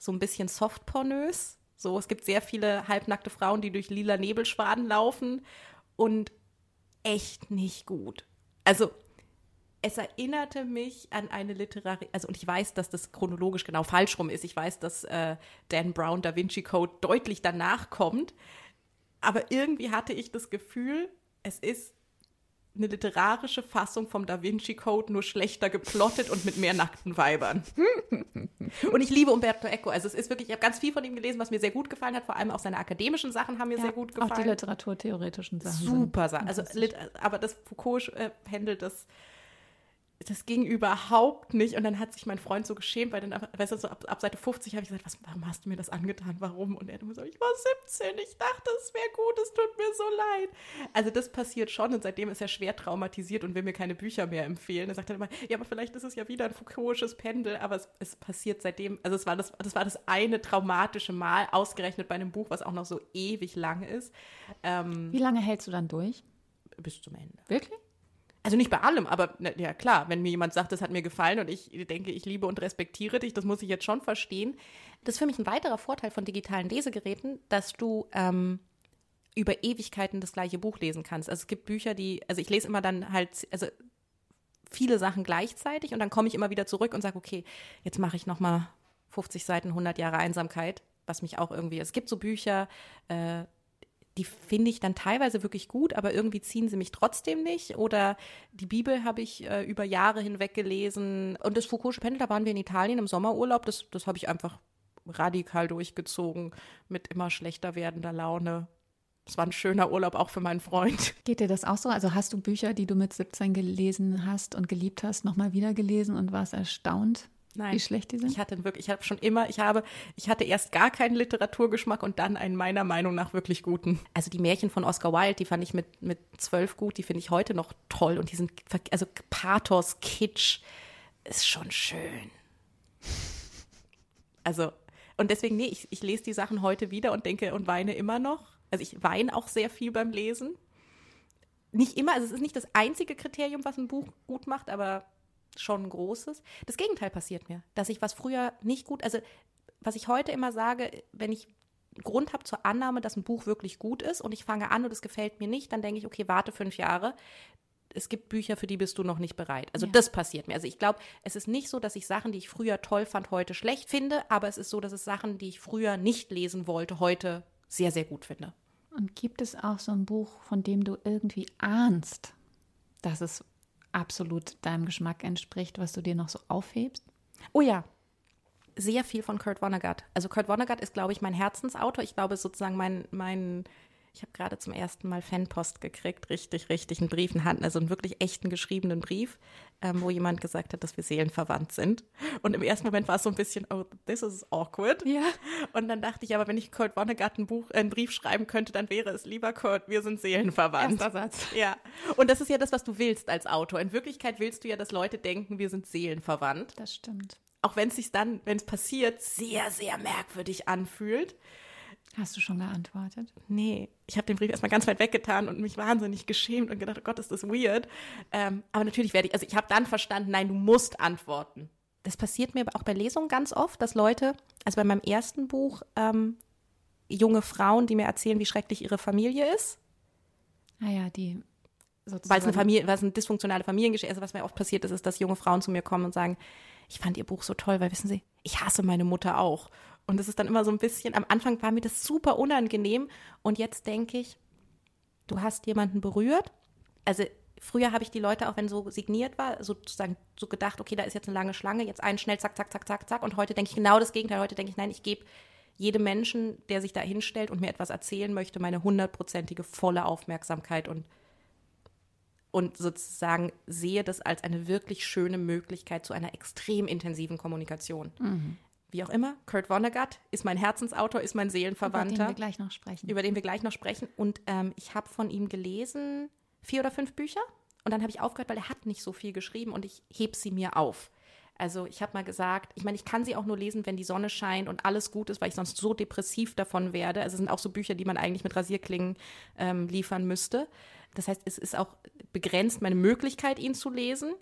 so ein bisschen softpornös. So, es gibt sehr viele halbnackte Frauen, die durch lila Nebelschwaden laufen und echt nicht gut. Also, es erinnerte mich an eine Literarische, also und ich weiß, dass das chronologisch genau falsch rum ist. Ich weiß, dass äh, Dan Brown Da Vinci Code deutlich danach kommt. Aber irgendwie hatte ich das Gefühl, es ist eine literarische Fassung vom Da Vinci Code nur schlechter geplottet und mit mehr nackten Weibern. und ich liebe Umberto Eco. Also es ist wirklich, ich habe ganz viel von ihm gelesen, was mir sehr gut gefallen hat. Vor allem auch seine akademischen Sachen haben mir ja, sehr gut gefallen. Auch die literaturtheoretischen Sachen. Super Sachen. Also, aber das Foucault äh, handelt das das ging überhaupt nicht. Und dann hat sich mein Freund so geschämt, weil dann, weißt du, so ab, ab Seite 50 habe ich gesagt, was, warum hast du mir das angetan? Warum? Und er hat immer so, ich war 17, ich dachte, es wäre gut, es tut mir so leid. Also das passiert schon und seitdem ist er schwer traumatisiert und will mir keine Bücher mehr empfehlen. Er sagt dann immer, ja, aber vielleicht ist es ja wieder ein Foucaultisches Pendel, aber es, es passiert seitdem, also es war das, das war das eine traumatische Mal, ausgerechnet bei einem Buch, was auch noch so ewig lang ist. Ähm, Wie lange hältst du dann durch? Bis zum Ende. Wirklich? Also nicht bei allem, aber na, ja klar, wenn mir jemand sagt, das hat mir gefallen und ich denke, ich liebe und respektiere dich, das muss ich jetzt schon verstehen. Das ist für mich ein weiterer Vorteil von digitalen Lesegeräten, dass du ähm, über Ewigkeiten das gleiche Buch lesen kannst. Also es gibt Bücher, die, also ich lese immer dann halt, also viele Sachen gleichzeitig und dann komme ich immer wieder zurück und sage, okay, jetzt mache ich nochmal 50 Seiten 100 Jahre Einsamkeit, was mich auch irgendwie, es gibt so Bücher, äh, die finde ich dann teilweise wirklich gut, aber irgendwie ziehen sie mich trotzdem nicht. Oder die Bibel habe ich äh, über Jahre hinweg gelesen. Und das Foucault'sche Pendel, da waren wir in Italien im Sommerurlaub. Das, das habe ich einfach radikal durchgezogen mit immer schlechter werdender Laune. Es war ein schöner Urlaub auch für meinen Freund. Geht dir das auch so? Also hast du Bücher, die du mit 17 gelesen hast und geliebt hast, nochmal wieder gelesen und warst erstaunt? Nein. Wie schlecht die sind? Ich hatte wirklich, ich habe schon immer, ich habe, ich hatte erst gar keinen Literaturgeschmack und dann einen meiner Meinung nach wirklich guten. Also die Märchen von Oscar Wilde, die fand ich mit, mit zwölf gut, die finde ich heute noch toll und die sind, also Pathos, Kitsch, ist schon schön. Also, und deswegen, nee, ich, ich lese die Sachen heute wieder und denke und weine immer noch. Also ich weine auch sehr viel beim Lesen. Nicht immer, also es ist nicht das einzige Kriterium, was ein Buch gut macht, aber schon ein großes. Das Gegenteil passiert mir, dass ich was früher nicht gut, also was ich heute immer sage, wenn ich Grund habe zur Annahme, dass ein Buch wirklich gut ist und ich fange an und es gefällt mir nicht, dann denke ich, okay, warte fünf Jahre. Es gibt Bücher, für die bist du noch nicht bereit. Also ja. das passiert mir. Also ich glaube, es ist nicht so, dass ich Sachen, die ich früher toll fand, heute schlecht finde, aber es ist so, dass es Sachen, die ich früher nicht lesen wollte, heute sehr, sehr gut finde. Und gibt es auch so ein Buch, von dem du irgendwie ahnst, dass es absolut deinem Geschmack entspricht, was du dir noch so aufhebst? Oh ja. sehr viel von Kurt Vonnegut. Also Kurt Vonnegut ist, glaube ich, mein Herzensautor. Ich glaube, sozusagen mein, mein ich habe gerade zum ersten Mal Fanpost gekriegt, richtig, richtig, einen Brief in Hand, also einen wirklich echten geschriebenen Brief, ähm, wo jemand gesagt hat, dass wir seelenverwandt sind. Und im ersten Moment war es so ein bisschen, oh, this is awkward. Ja. Und dann dachte ich, aber wenn ich Kurt Vonnegut ein Buch, einen Brief schreiben könnte, dann wäre es lieber Kurt, wir sind seelenverwandt. Erster Satz. Ja. Und das ist ja das, was du willst als Autor. In Wirklichkeit willst du ja, dass Leute denken, wir sind seelenverwandt. Das stimmt. Auch wenn es sich dann, wenn es passiert, sehr, sehr merkwürdig anfühlt. Hast du schon geantwortet? Nee, ich habe den Brief erstmal ganz weit weggetan und mich wahnsinnig geschämt und gedacht, oh Gott, ist das weird. Ähm, aber natürlich werde ich, also ich habe dann verstanden, nein, du musst antworten. Das passiert mir auch bei Lesungen ganz oft, dass Leute, also bei meinem ersten Buch, ähm, junge Frauen, die mir erzählen, wie schrecklich ihre Familie ist. Ah ja, die weil es eine Familie, weil es eine dysfunktionale Familiengeschichte ist, also was mir oft passiert ist, ist, dass junge Frauen zu mir kommen und sagen, ich fand ihr Buch so toll, weil wissen Sie, ich hasse meine Mutter auch. Und das ist dann immer so ein bisschen, am Anfang war mir das super unangenehm und jetzt denke ich, du hast jemanden berührt. Also früher habe ich die Leute, auch wenn so signiert war, sozusagen so gedacht, okay, da ist jetzt eine lange Schlange, jetzt einen schnell, zack, zack, zack, zack, zack. Und heute denke ich genau das Gegenteil. Heute denke ich, nein, ich gebe jedem Menschen, der sich da hinstellt und mir etwas erzählen möchte, meine hundertprozentige volle Aufmerksamkeit und und sozusagen sehe das als eine wirklich schöne Möglichkeit zu einer extrem intensiven Kommunikation. Mhm. Wie auch immer, Kurt Vonnegut ist mein Herzensautor, ist mein Seelenverwandter. Über den wir gleich noch sprechen. Über den wir gleich noch sprechen. Und ähm, ich habe von ihm gelesen vier oder fünf Bücher. Und dann habe ich aufgehört, weil er hat nicht so viel geschrieben und ich heb sie mir auf. Also ich habe mal gesagt, ich meine, ich kann sie auch nur lesen, wenn die Sonne scheint und alles gut ist, weil ich sonst so depressiv davon werde. Also es sind auch so Bücher, die man eigentlich mit Rasierklingen ähm, liefern müsste. Das heißt, es ist auch begrenzt meine Möglichkeit, ihn zu lesen.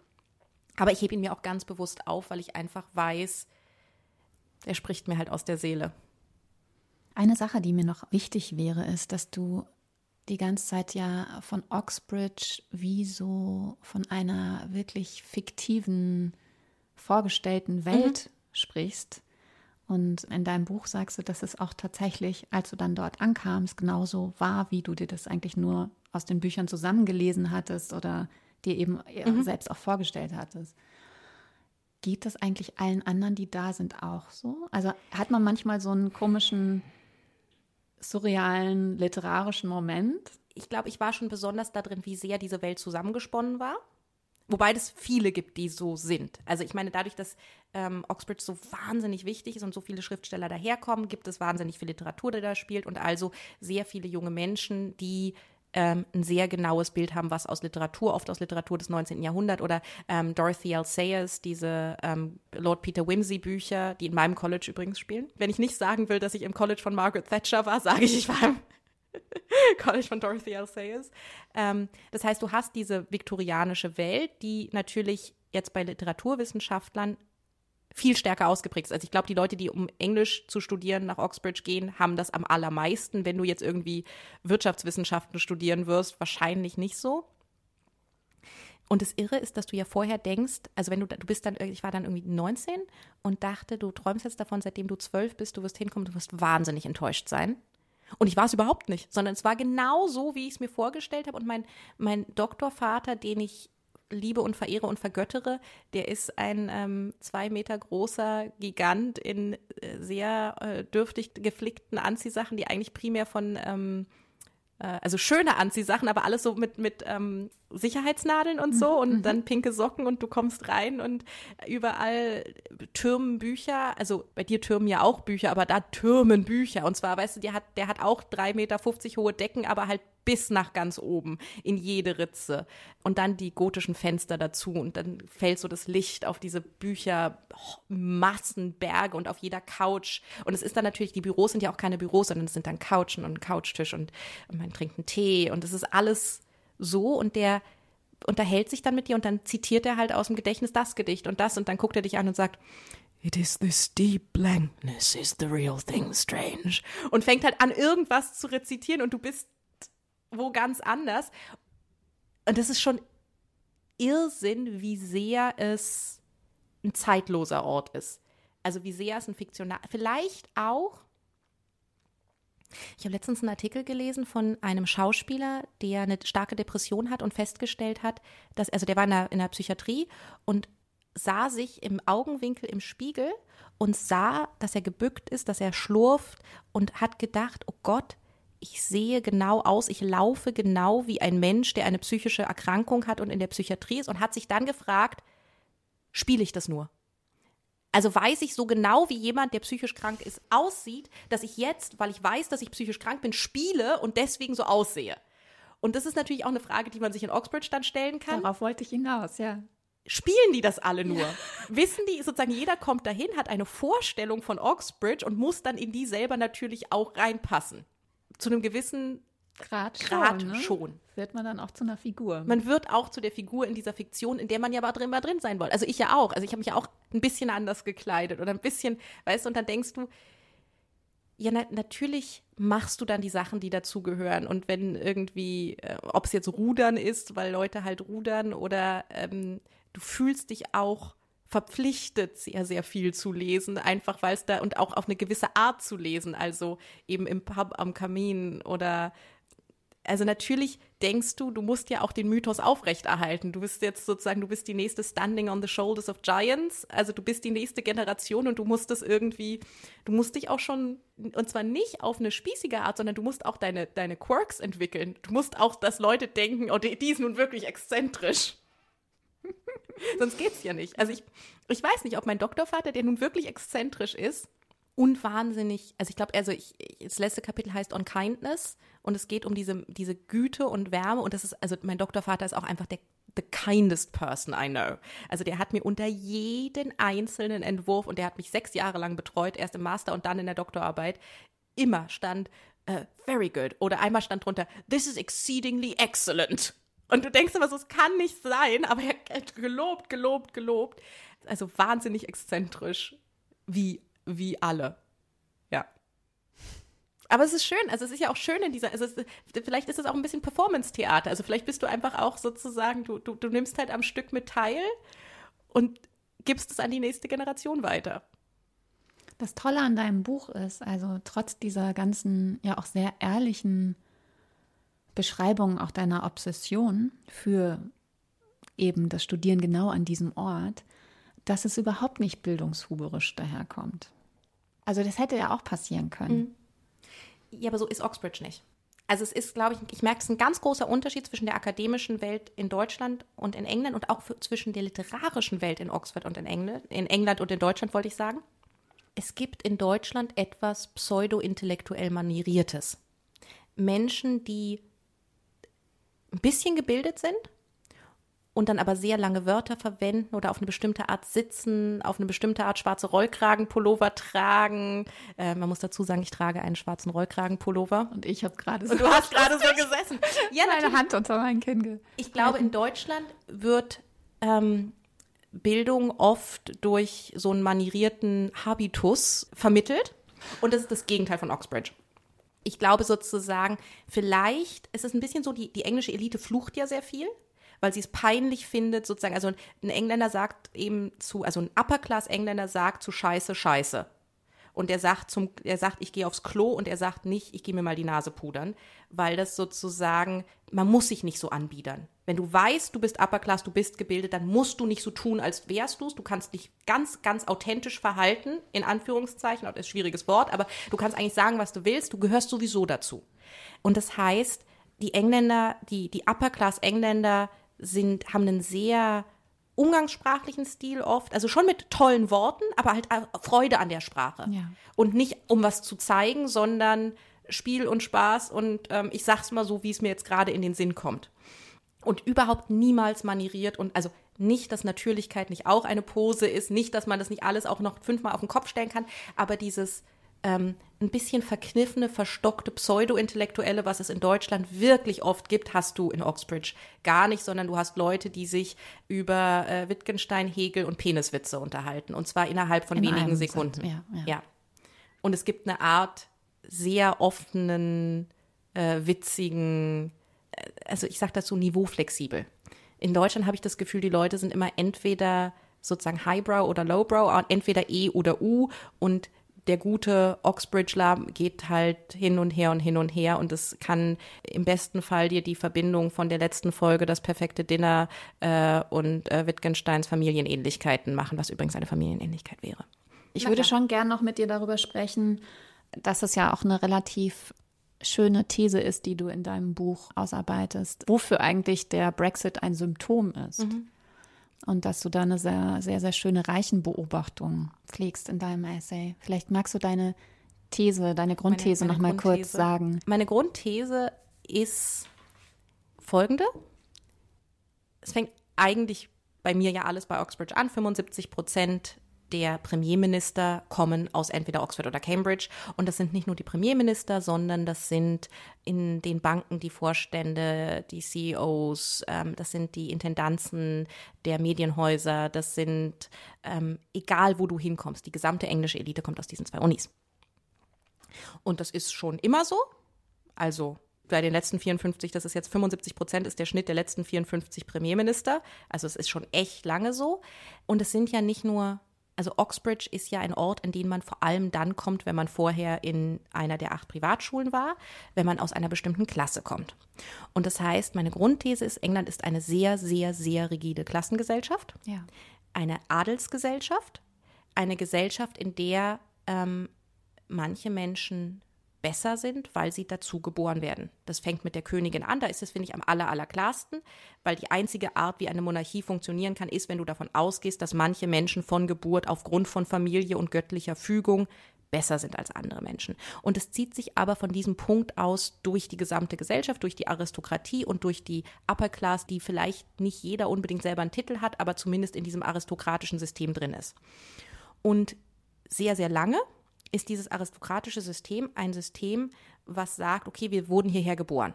Aber ich hebe ihn mir auch ganz bewusst auf, weil ich einfach weiß, er spricht mir halt aus der Seele. Eine Sache, die mir noch wichtig wäre, ist, dass du die ganze Zeit ja von Oxbridge wie so von einer wirklich fiktiven, vorgestellten Welt mhm. sprichst. Und in deinem Buch sagst du, dass es auch tatsächlich, als du dann dort ankamst, genauso war, wie du dir das eigentlich nur aus den Büchern zusammengelesen hattest oder dir eben mhm. selbst auch vorgestellt hattest. Geht das eigentlich allen anderen, die da sind, auch so? Also hat man manchmal so einen komischen, surrealen, literarischen Moment? Ich glaube, ich war schon besonders darin, wie sehr diese Welt zusammengesponnen war. Wobei es viele gibt, die so sind. Also ich meine, dadurch, dass ähm, Oxbridge so wahnsinnig wichtig ist und so viele Schriftsteller daherkommen, gibt es wahnsinnig viel Literatur, die da spielt und also sehr viele junge Menschen, die ähm, ein sehr genaues Bild haben, was aus Literatur, oft aus Literatur des 19. Jahrhunderts oder ähm, Dorothy L. Sayers, diese ähm, Lord Peter Wimsey Bücher, die in meinem College übrigens spielen. Wenn ich nicht sagen will, dass ich im College von Margaret Thatcher war, sage ich, ich war im College von Dorothy L. Sayers. Ähm, das heißt, du hast diese viktorianische Welt, die natürlich jetzt bei Literaturwissenschaftlern viel stärker ausgeprägt ist. Also ich glaube, die Leute, die um Englisch zu studieren nach Oxbridge gehen, haben das am allermeisten. Wenn du jetzt irgendwie Wirtschaftswissenschaften studieren wirst, wahrscheinlich nicht so. Und das Irre ist, dass du ja vorher denkst, also wenn du, du bist dann, ich war dann irgendwie 19 und dachte, du träumst jetzt davon, seitdem du zwölf bist, du wirst hinkommen, du wirst wahnsinnig enttäuscht sein. Und ich war es überhaupt nicht, sondern es war genau so, wie ich es mir vorgestellt habe. Und mein, mein Doktorvater, den ich liebe und verehre und vergöttere, der ist ein ähm, zwei Meter großer Gigant in äh, sehr äh, dürftig geflickten Anziehsachen, die eigentlich primär von ähm, äh, also schöne Anziehsachen, aber alles so mit, mit ähm, Sicherheitsnadeln und so und mhm. dann pinke Socken und du kommst rein und überall türmen Bücher, also bei dir türmen ja auch Bücher, aber da türmen Bücher. Und zwar, weißt du, der hat, der hat auch drei Meter fünfzig hohe Decken, aber halt bis nach ganz oben in jede Ritze. Und dann die gotischen Fenster dazu. Und dann fällt so das Licht auf diese Bücher, oh, Massenberge und auf jeder Couch. Und es ist dann natürlich, die Büros sind ja auch keine Büros, sondern es sind dann Couchen und Couchtisch und, und man trinkt einen Tee. Und es ist alles so. Und der unterhält sich dann mit dir. Und dann zitiert er halt aus dem Gedächtnis das Gedicht und das. Und dann guckt er dich an und sagt, It is this deep blankness is the real thing strange. Und fängt halt an, irgendwas zu rezitieren. Und du bist wo ganz anders. Und das ist schon Irrsinn, wie sehr es ein zeitloser Ort ist. Also wie sehr es ein fiktional, vielleicht auch. Ich habe letztens einen Artikel gelesen von einem Schauspieler, der eine starke Depression hat und festgestellt hat, dass, also der war in der, in der Psychiatrie und sah sich im Augenwinkel im Spiegel und sah, dass er gebückt ist, dass er schlurft und hat gedacht, oh Gott, ich sehe genau aus, ich laufe genau wie ein Mensch, der eine psychische Erkrankung hat und in der Psychiatrie ist und hat sich dann gefragt, spiele ich das nur? Also weiß ich so genau, wie jemand, der psychisch krank ist, aussieht, dass ich jetzt, weil ich weiß, dass ich psychisch krank bin, spiele und deswegen so aussehe. Und das ist natürlich auch eine Frage, die man sich in Oxbridge dann stellen kann. Darauf wollte ich hinaus, ja. Spielen die das alle nur? Ja. Wissen die, sozusagen jeder kommt dahin, hat eine Vorstellung von Oxbridge und muss dann in die selber natürlich auch reinpassen. Zu einem gewissen Grad, Grad schon, ne? schon. Wird man dann auch zu einer Figur. Man wird auch zu der Figur in dieser Fiktion, in der man ja aber drin, mal drin sein wollte. Also ich ja auch. Also ich habe mich ja auch ein bisschen anders gekleidet oder ein bisschen, weißt du, und dann denkst du, ja, na, natürlich machst du dann die Sachen, die dazugehören. Und wenn irgendwie, äh, ob es jetzt Rudern ist, weil Leute halt rudern oder ähm, du fühlst dich auch verpflichtet, sehr, sehr viel zu lesen, einfach weil es da und auch auf eine gewisse Art zu lesen, also eben im Pub am Kamin oder also natürlich denkst du, du musst ja auch den Mythos aufrechterhalten. Du bist jetzt sozusagen, du bist die nächste Standing on the Shoulders of Giants. Also du bist die nächste Generation und du musst das irgendwie, du musst dich auch schon, und zwar nicht auf eine spießige Art, sondern du musst auch deine, deine Quirks entwickeln. Du musst auch, dass Leute denken, oh, die, die ist nun wirklich exzentrisch. Sonst geht's ja nicht. Also ich, ich weiß nicht, ob mein Doktorvater, der nun wirklich exzentrisch ist, und wahnsinnig, also ich glaube, also ich, das letzte Kapitel heißt On Kindness und es geht um diese, diese Güte und Wärme und das ist, also mein Doktorvater ist auch einfach der the kindest person I know. Also der hat mir unter jeden einzelnen Entwurf und der hat mich sechs Jahre lang betreut, erst im Master und dann in der Doktorarbeit, immer stand uh, very good oder einmal stand drunter this is exceedingly excellent. Und du denkst immer so, es kann nicht sein, aber er gelobt, gelobt, gelobt. Also wahnsinnig exzentrisch, wie wie alle. Ja. Aber es ist schön, also es ist ja auch schön in dieser, also es, vielleicht ist es auch ein bisschen Performance-Theater. Also vielleicht bist du einfach auch sozusagen, du, du, du nimmst halt am Stück mit teil und gibst es an die nächste Generation weiter. Das Tolle an deinem Buch ist, also trotz dieser ganzen, ja auch sehr ehrlichen Beschreibung auch deiner Obsession für eben das Studieren genau an diesem Ort, dass es überhaupt nicht bildungshuberisch daherkommt. Also das hätte ja auch passieren können. Mhm. Ja, aber so ist Oxbridge nicht. Also es ist, glaube ich, ich merke, es ist ein ganz großer Unterschied zwischen der akademischen Welt in Deutschland und in England und auch für, zwischen der literarischen Welt in Oxford und in England, in England und in Deutschland, wollte ich sagen. Es gibt in Deutschland etwas pseudo-intellektuell manieriertes. Menschen, die ein bisschen gebildet sind, und dann aber sehr lange Wörter verwenden oder auf eine bestimmte Art sitzen, auf eine bestimmte Art schwarze Rollkragenpullover tragen. Äh, man muss dazu sagen, ich trage einen schwarzen Rollkragenpullover. Und ich habe gerade so. Und du hast gerade so gesessen. Ja, meine Hand unter mein Kinn. Ich glaube, in Deutschland wird ähm, Bildung oft durch so einen manierierten Habitus vermittelt. Und das ist das Gegenteil von Oxbridge ich glaube sozusagen, vielleicht ist es ein bisschen so, die, die englische Elite flucht ja sehr viel weil sie es peinlich findet, sozusagen, also ein Engländer sagt eben zu, also ein Upper-Class-Engländer sagt zu Scheiße, Scheiße. Und er sagt zum, er sagt, ich gehe aufs Klo und er sagt nicht, ich gehe mir mal die Nase pudern, weil das sozusagen, man muss sich nicht so anbiedern. Wenn du weißt, du bist Upper Class, du bist gebildet, dann musst du nicht so tun, als wärst du es. Du kannst dich ganz, ganz authentisch verhalten, in Anführungszeichen, das ist ein schwieriges Wort, aber du kannst eigentlich sagen, was du willst, du gehörst sowieso dazu. Und das heißt, die Engländer, die, die Upper Class Engländer sind, haben einen sehr umgangssprachlichen Stil oft, also schon mit tollen Worten, aber halt Freude an der Sprache. Ja. Und nicht um was zu zeigen, sondern Spiel und Spaß und ähm, ich sag's mal so, wie es mir jetzt gerade in den Sinn kommt. Und überhaupt niemals manieriert und also nicht, dass Natürlichkeit nicht auch eine Pose ist, nicht, dass man das nicht alles auch noch fünfmal auf den Kopf stellen kann, aber dieses ähm, ein bisschen verkniffene, verstockte Pseudo-Intellektuelle, was es in Deutschland wirklich oft gibt, hast du in Oxbridge gar nicht, sondern du hast Leute, die sich über äh, Wittgenstein, Hegel und Peniswitze unterhalten. Und zwar innerhalb von in wenigen Sekunden. Ja, ja. ja, Und es gibt eine Art sehr offenen, äh, witzigen, äh, also ich sage dazu niveauflexibel. In Deutschland habe ich das Gefühl, die Leute sind immer entweder sozusagen Highbrow oder Lowbrow, entweder E oder U und der gute Oxbridgeler geht halt hin und her und hin und her und es kann im besten Fall dir die Verbindung von der letzten Folge, das perfekte Dinner äh, und äh, Wittgensteins Familienähnlichkeiten machen, was übrigens eine Familienähnlichkeit wäre. Ich würde schon gern noch mit dir darüber sprechen, dass es ja auch eine relativ schöne These ist, die du in deinem Buch ausarbeitest, wofür eigentlich der Brexit ein Symptom ist. Mhm. Und dass du da eine sehr, sehr, sehr schöne Reichenbeobachtung pflegst in deinem Essay. Vielleicht magst du deine These, deine Grundthese meine, meine noch mal kurz sagen. Meine Grundthese ist folgende. Es fängt eigentlich bei mir ja alles bei Oxbridge an. 75 Prozent der Premierminister kommen aus entweder Oxford oder Cambridge. Und das sind nicht nur die Premierminister, sondern das sind in den Banken die Vorstände, die CEOs, ähm, das sind die Intendanzen der Medienhäuser, das sind, ähm, egal wo du hinkommst, die gesamte englische Elite kommt aus diesen zwei Unis. Und das ist schon immer so. Also bei den letzten 54, das ist jetzt 75 Prozent, ist der Schnitt der letzten 54 Premierminister. Also es ist schon echt lange so. Und es sind ja nicht nur also Oxbridge ist ja ein Ort, in den man vor allem dann kommt, wenn man vorher in einer der acht Privatschulen war, wenn man aus einer bestimmten Klasse kommt. Und das heißt, meine Grundthese ist, England ist eine sehr, sehr, sehr rigide Klassengesellschaft, ja. eine Adelsgesellschaft, eine Gesellschaft, in der ähm, manche Menschen besser sind, weil sie dazu geboren werden. Das fängt mit der Königin an, da ist es, finde ich, am aller, allerklarsten, weil die einzige Art, wie eine Monarchie funktionieren kann, ist, wenn du davon ausgehst, dass manche Menschen von Geburt aufgrund von Familie und göttlicher Fügung besser sind als andere Menschen. Und es zieht sich aber von diesem Punkt aus durch die gesamte Gesellschaft, durch die Aristokratie und durch die Upper Class, die vielleicht nicht jeder unbedingt selber einen Titel hat, aber zumindest in diesem aristokratischen System drin ist. Und sehr, sehr lange, ist dieses aristokratische System ein System, was sagt, okay, wir wurden hierher geboren.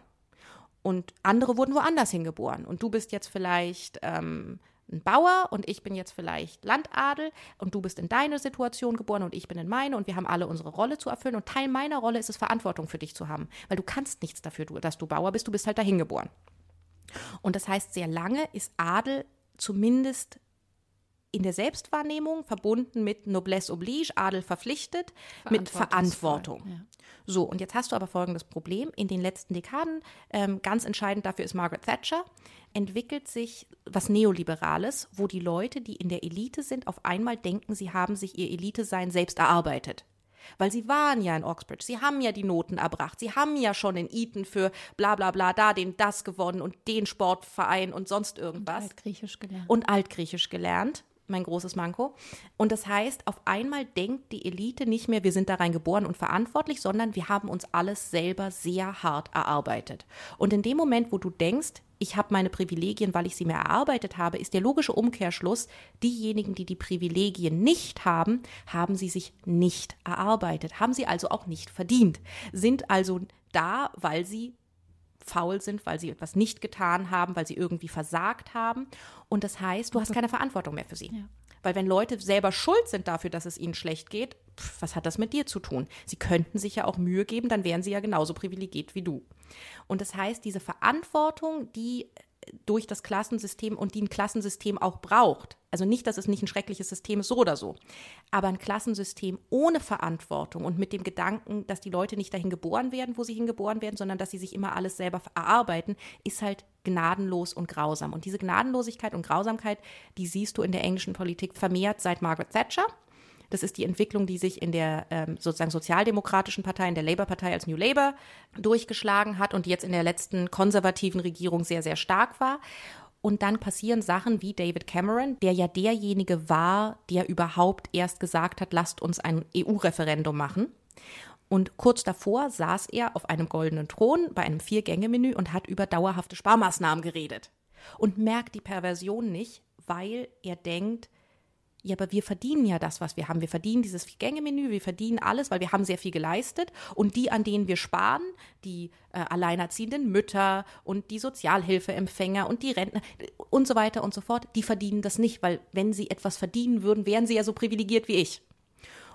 Und andere wurden woanders hingeboren. Und du bist jetzt vielleicht ähm, ein Bauer und ich bin jetzt vielleicht Landadel und du bist in deine Situation geboren und ich bin in meine und wir haben alle unsere Rolle zu erfüllen. Und Teil meiner Rolle ist es, Verantwortung für dich zu haben, weil du kannst nichts dafür, dass du Bauer bist, du bist halt dahin geboren. Und das heißt, sehr lange ist Adel zumindest in der Selbstwahrnehmung verbunden mit Noblesse oblige, Adel verpflichtet, mit Verantwortung. Ja. So, und jetzt hast du aber folgendes Problem. In den letzten Dekaden, ähm, ganz entscheidend dafür ist Margaret Thatcher, entwickelt sich was Neoliberales, wo die Leute, die in der Elite sind, auf einmal denken, sie haben sich ihr Elite-Sein selbst erarbeitet. Weil sie waren ja in Oxbridge, sie haben ja die Noten erbracht, sie haben ja schon in Eton für bla bla bla da den das gewonnen und den Sportverein und sonst irgendwas. Und Altgriechisch gelernt. Und Altgriechisch gelernt mein großes Manko. Und das heißt, auf einmal denkt die Elite nicht mehr, wir sind da rein geboren und verantwortlich, sondern wir haben uns alles selber sehr hart erarbeitet. Und in dem Moment, wo du denkst, ich habe meine Privilegien, weil ich sie mir erarbeitet habe, ist der logische Umkehrschluss, diejenigen, die die Privilegien nicht haben, haben sie sich nicht erarbeitet, haben sie also auch nicht verdient, sind also da, weil sie faul sind, weil sie etwas nicht getan haben, weil sie irgendwie versagt haben. Und das heißt, du hast keine Verantwortung mehr für sie. Ja. Weil wenn Leute selber schuld sind dafür, dass es ihnen schlecht geht, pff, was hat das mit dir zu tun? Sie könnten sich ja auch Mühe geben, dann wären sie ja genauso privilegiert wie du. Und das heißt, diese Verantwortung, die durch das Klassensystem und die ein Klassensystem auch braucht. Also nicht, dass es nicht ein schreckliches System ist, so oder so. Aber ein Klassensystem ohne Verantwortung und mit dem Gedanken, dass die Leute nicht dahin geboren werden, wo sie hingeboren werden, sondern dass sie sich immer alles selber erarbeiten, ist halt gnadenlos und grausam. Und diese Gnadenlosigkeit und Grausamkeit, die siehst du in der englischen Politik vermehrt seit Margaret Thatcher. Das ist die Entwicklung, die sich in der ähm, sozusagen sozialdemokratischen Partei, in der Labour-Partei als New Labour durchgeschlagen hat und jetzt in der letzten konservativen Regierung sehr, sehr stark war. Und dann passieren Sachen wie David Cameron, der ja derjenige war, der überhaupt erst gesagt hat, lasst uns ein EU-Referendum machen. Und kurz davor saß er auf einem goldenen Thron bei einem Vier-Gänge-Menü und hat über dauerhafte Sparmaßnahmen geredet. Und merkt die Perversion nicht, weil er denkt, ja, aber wir verdienen ja das, was wir haben. Wir verdienen dieses Vier-Gänge-Menü, wir verdienen alles, weil wir haben sehr viel geleistet. Und die, an denen wir sparen, die äh, alleinerziehenden Mütter und die Sozialhilfeempfänger und die Rentner und so weiter und so fort, die verdienen das nicht, weil wenn sie etwas verdienen würden, wären sie ja so privilegiert wie ich.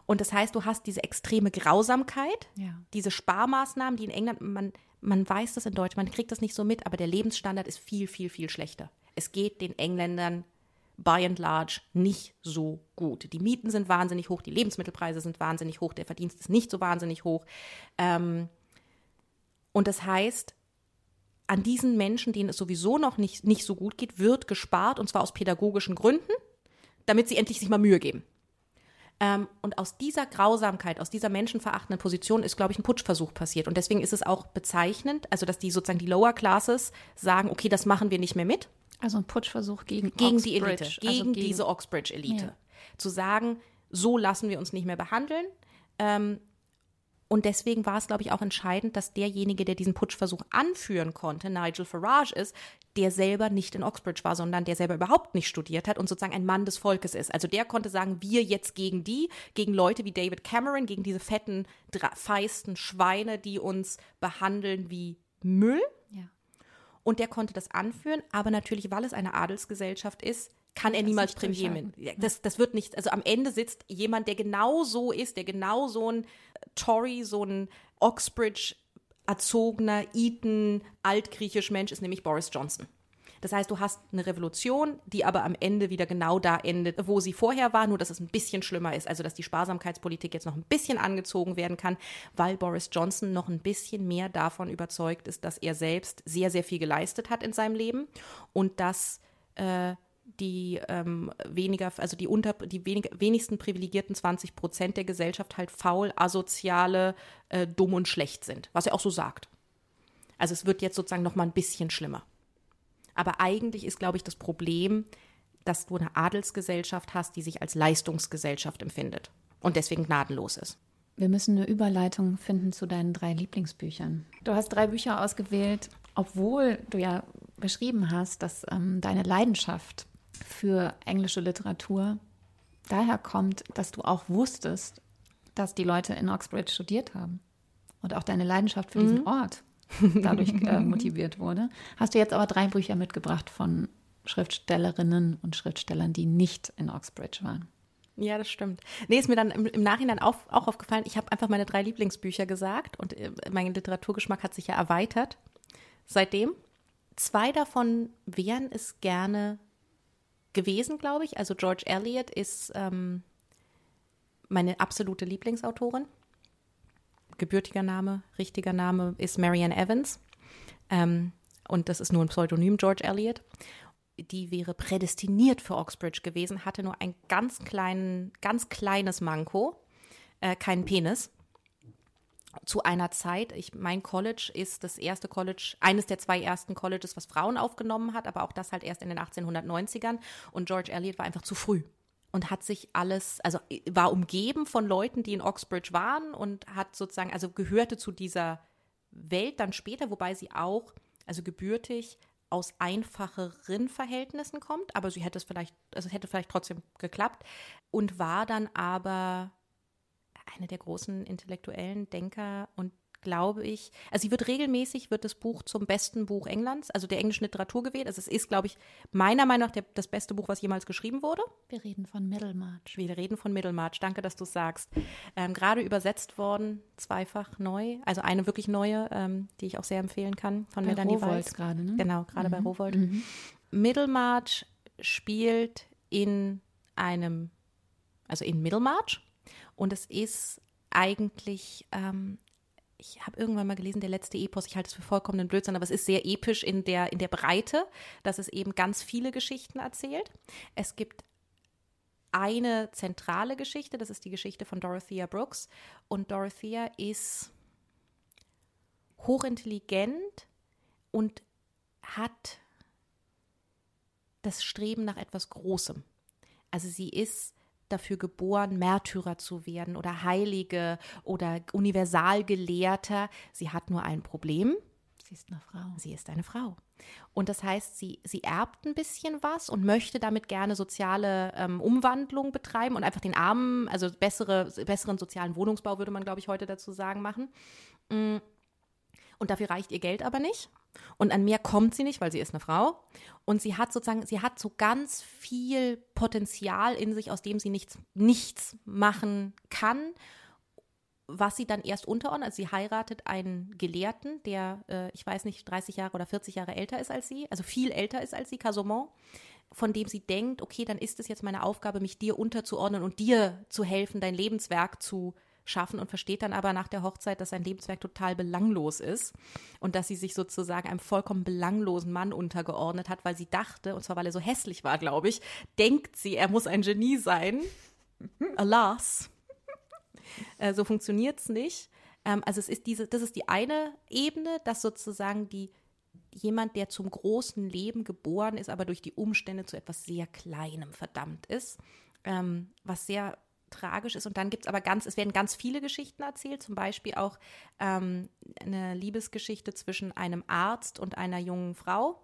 Und das heißt, du hast diese extreme Grausamkeit, ja. diese Sparmaßnahmen, die in England, man, man weiß das in Deutschland, man kriegt das nicht so mit, aber der Lebensstandard ist viel, viel, viel schlechter. Es geht den Engländern by and large nicht so gut. Die Mieten sind wahnsinnig hoch, die Lebensmittelpreise sind wahnsinnig hoch, der Verdienst ist nicht so wahnsinnig hoch. Ähm, und das heißt, an diesen Menschen, denen es sowieso noch nicht, nicht so gut geht, wird gespart, und zwar aus pädagogischen Gründen, damit sie endlich sich mal Mühe geben. Ähm, und aus dieser Grausamkeit, aus dieser menschenverachtenden Position ist, glaube ich, ein Putschversuch passiert. Und deswegen ist es auch bezeichnend, also dass die sozusagen die Lower Classes sagen, okay, das machen wir nicht mehr mit. Also ein Putschversuch gegen, gegen die Elite, Oxbridge, gegen, also diese Oxbridge-Elite. Ja. Zu sagen, so lassen wir uns nicht mehr behandeln. Ähm, und deswegen war es, glaube ich, auch entscheidend, dass derjenige, der diesen Putschversuch anführen konnte, Nigel Farage ist, der selber nicht in Oxbridge war, sondern der selber überhaupt nicht studiert hat und sozusagen ein Mann des Volkes ist. Also der konnte sagen, wir jetzt gegen die, gegen Leute wie David Cameron, gegen diese fetten, feisten Schweine, die uns behandeln wie Müll. Und der konnte das anführen, aber natürlich, weil es eine Adelsgesellschaft ist, kann er Das niemals Premier. Ja, Das, das wird nicht, also am Ende sitzt jemand, der genau so ist, der genau so ein Tory, so ein Oxbridge erzogener, Eton, altgriechisch Mensch ist, nämlich Boris Johnson. Das heißt, du hast eine Revolution, die aber am Ende wieder genau da endet, wo sie vorher war, nur dass es ein bisschen schlimmer ist. Also, dass die Sparsamkeitspolitik jetzt noch ein bisschen angezogen werden kann, weil Boris Johnson noch ein bisschen mehr davon überzeugt ist, dass er selbst sehr, sehr viel geleistet hat in seinem Leben und dass äh, die ähm, weniger, also die unter, die wenig, wenigsten privilegierten 20 Prozent der Gesellschaft halt faul, asoziale, äh, dumm und schlecht sind, was er auch so sagt. Also es wird jetzt sozusagen noch mal ein bisschen schlimmer. Aber eigentlich ist, glaube ich, das Problem, dass du eine Adelsgesellschaft hast, die sich als Leistungsgesellschaft empfindet und deswegen gnadenlos ist. Wir müssen eine Überleitung finden zu deinen drei Lieblingsbüchern. Du hast drei Bücher ausgewählt, obwohl du ja beschrieben hast, dass ähm, deine Leidenschaft für englische Literatur daher kommt, dass du auch wusstest, dass die Leute in Oxbridge studiert haben. Und auch deine Leidenschaft für diesen Ort dadurch äh, motiviert wurde. Hast du jetzt aber drei Bücher mitgebracht von Schriftstellerinnen und Schriftstellern, die nicht in Oxbridge waren. Ja, das stimmt. Nee, ist mir dann im, im Nachhinein auf, auch aufgefallen, ich habe einfach meine drei Lieblingsbücher gesagt und äh, mein Literaturgeschmack hat sich ja erweitert seitdem. Zwei davon wären es gerne gewesen, glaube ich. Also George Eliot ist ähm, meine absolute Lieblingsautorin. Gebürtiger Name, richtiger Name ist Marianne Evans. Ähm, und das ist nur ein Pseudonym, George Eliot. Die wäre prädestiniert für Oxbridge gewesen, hatte nur ein ganz, kleinen, ganz kleines Manko, äh, keinen Penis. Zu einer Zeit, ich, mein College ist das erste College, eines der zwei ersten Colleges, was Frauen aufgenommen hat, aber auch das halt erst in den 1890ern. Und George Eliot war einfach zu früh und hat sich alles, also war umgeben von Leuten, die in Oxbridge waren und hat sozusagen, also gehörte zu dieser Welt dann später, wobei sie auch, also gebürtig aus einfacheren Verhältnissen kommt, aber sie hätte es vielleicht, also es hätte vielleicht trotzdem geklappt und war dann aber eine der großen intellektuellen Denker und glaube ich, also sie wird regelmäßig, wird das Buch zum besten Buch Englands, also der englischen Literatur gewählt. Also es ist, glaube ich, meiner Meinung nach der, das beste Buch, was jemals geschrieben wurde. Wir reden von Middlemarch. Wir reden von Middlemarch. Danke, dass du es sagst. Ähm, gerade übersetzt worden, zweifach neu. Also eine wirklich neue, ähm, die ich auch sehr empfehlen kann, von Bei Melanie Rowohlt Weiss. gerade, ne? Genau, gerade bei Rowold. Middlemarch spielt in einem, also in Middlemarch. Und es ist eigentlich, ähm, ich habe irgendwann mal gelesen, der letzte Epos, ich halte es für vollkommenen Blödsinn, aber es ist sehr episch in der, in der Breite, dass es eben ganz viele Geschichten erzählt. Es gibt eine zentrale Geschichte, das ist die Geschichte von Dorothea Brooks. Und Dorothea ist hochintelligent und hat das Streben nach etwas Großem. Also sie ist dafür geboren, Märtyrer zu werden oder Heilige oder Universalgelehrter. Sie hat nur ein Problem. Sie ist eine Frau. Sie ist eine Frau. Und das heißt, sie, sie erbt ein bisschen was und möchte damit gerne soziale ähm, Umwandlung betreiben und einfach den Armen, also bessere, besseren sozialen Wohnungsbau, würde man, glaube ich, heute dazu sagen, machen. Mm. Und dafür reicht ihr Geld aber nicht. Und an mehr kommt sie nicht, weil sie ist eine Frau. Und sie hat sozusagen, sie hat so ganz viel Potenzial in sich, aus dem sie nichts, nichts machen kann. was sie dann erst unterordnet. Also sie heiratet einen Gelehrten, der, äh, ich weiß nicht, 30 Jahre oder 40 Jahre älter ist als sie, also viel älter ist als sie, Casomont, von dem sie denkt, okay, dann ist es jetzt meine Aufgabe, mich dir unterzuordnen und dir zu helfen, dein Lebenswerk zu schaffen und versteht dann aber nach der Hochzeit, dass sein Lebenswerk total belanglos ist und dass sie sich sozusagen einem vollkommen belanglosen Mann untergeordnet hat, weil sie dachte, und zwar weil er so hässlich war, glaube ich, denkt sie, er muss ein Genie sein. Alas. Äh, so funktioniert es nicht. Ähm, also es ist diese, das ist die eine Ebene, dass sozusagen die jemand, der zum großen Leben geboren ist, aber durch die Umstände zu etwas sehr Kleinem verdammt ist, ähm, was sehr tragisch ist. Und dann gibt es aber ganz, es werden ganz viele Geschichten erzählt, zum Beispiel auch ähm, eine Liebesgeschichte zwischen einem Arzt und einer jungen Frau.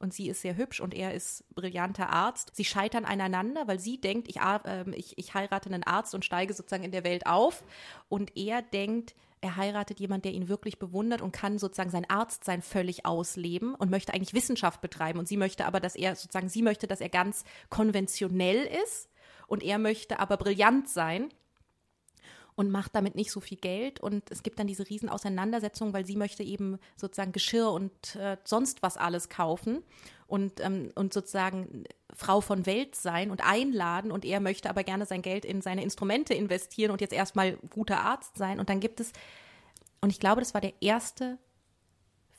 Und sie ist sehr hübsch und er ist brillanter Arzt. Sie scheitern aneinander, weil sie denkt, ich, äh, ich, ich heirate einen Arzt und steige sozusagen in der Welt auf. Und er denkt, er heiratet jemanden, der ihn wirklich bewundert und kann sozusagen sein Arztsein völlig ausleben und möchte eigentlich Wissenschaft betreiben. Und sie möchte aber, dass er sozusagen, sie möchte, dass er ganz konventionell ist und er möchte aber brillant sein und macht damit nicht so viel Geld. Und es gibt dann diese riesen Auseinandersetzungen, weil sie möchte eben sozusagen Geschirr und äh, sonst was alles kaufen und, ähm, und sozusagen Frau von Welt sein und einladen. Und er möchte aber gerne sein Geld in seine Instrumente investieren und jetzt erstmal guter Arzt sein. Und dann gibt es, und ich glaube, das war der erste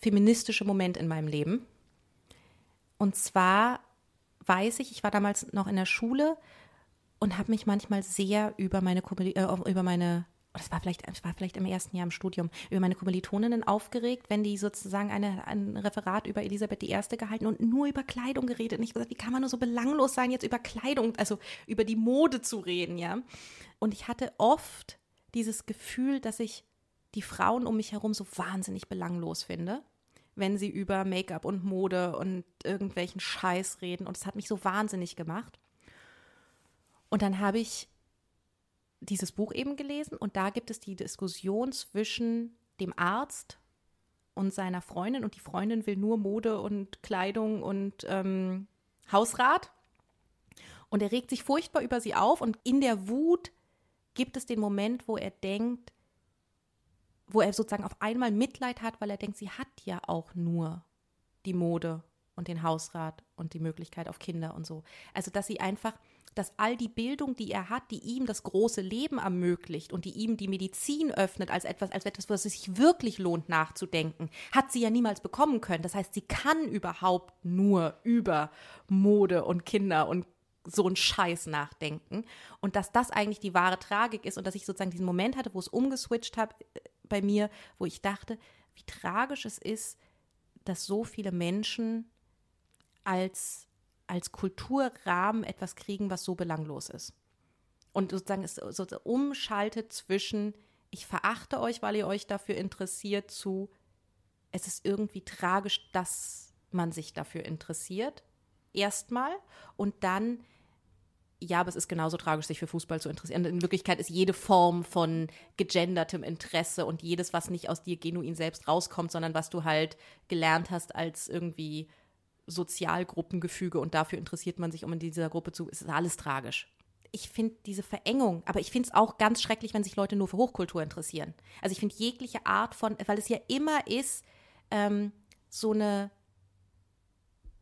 feministische Moment in meinem Leben. Und zwar weiß ich, ich war damals noch in der Schule und habe mich manchmal sehr über meine äh, über meine das war vielleicht, das war vielleicht im ersten Jahr im Studium, über meine Kommilitoninnen aufgeregt, wenn die sozusagen eine, ein Referat über Elisabeth I. gehalten und nur über Kleidung geredet. Und ich gesagt, wie kann man nur so belanglos sein, jetzt über Kleidung, also über die Mode zu reden, ja? Und ich hatte oft dieses Gefühl, dass ich die Frauen um mich herum so wahnsinnig belanglos finde, wenn sie über Make-up und Mode und irgendwelchen Scheiß reden. Und es hat mich so wahnsinnig gemacht. Und dann habe ich dieses Buch eben gelesen und da gibt es die Diskussion zwischen dem Arzt und seiner Freundin und die Freundin will nur Mode und Kleidung und ähm, Hausrat. Und er regt sich furchtbar über sie auf und in der Wut gibt es den Moment, wo er denkt, wo er sozusagen auf einmal Mitleid hat, weil er denkt, sie hat ja auch nur die Mode und den Hausrat und die Möglichkeit auf Kinder und so. Also, dass sie einfach dass all die Bildung, die er hat, die ihm das große Leben ermöglicht und die ihm die Medizin öffnet als etwas, als etwas, was es sich wirklich lohnt nachzudenken, hat sie ja niemals bekommen können. Das heißt, sie kann überhaupt nur über Mode und Kinder und so einen Scheiß nachdenken. Und dass das eigentlich die wahre Tragik ist und dass ich sozusagen diesen Moment hatte, wo es umgeswitcht hat äh, bei mir, wo ich dachte, wie tragisch es ist, dass so viele Menschen als als Kulturrahmen etwas kriegen, was so belanglos ist. Und sozusagen es so umschaltet zwischen, ich verachte euch, weil ihr euch dafür interessiert, zu, es ist irgendwie tragisch, dass man sich dafür interessiert. Erstmal. Und dann, ja, aber es ist genauso tragisch, sich für Fußball zu interessieren. In Wirklichkeit ist jede Form von gegendertem Interesse und jedes, was nicht aus dir genuin selbst rauskommt, sondern was du halt gelernt hast als irgendwie Sozialgruppengefüge und dafür interessiert man sich, um in dieser Gruppe zu. Es ist alles tragisch. Ich finde diese Verengung, aber ich finde es auch ganz schrecklich, wenn sich Leute nur für Hochkultur interessieren. Also ich finde jegliche Art von, weil es ja immer ist, ähm, so eine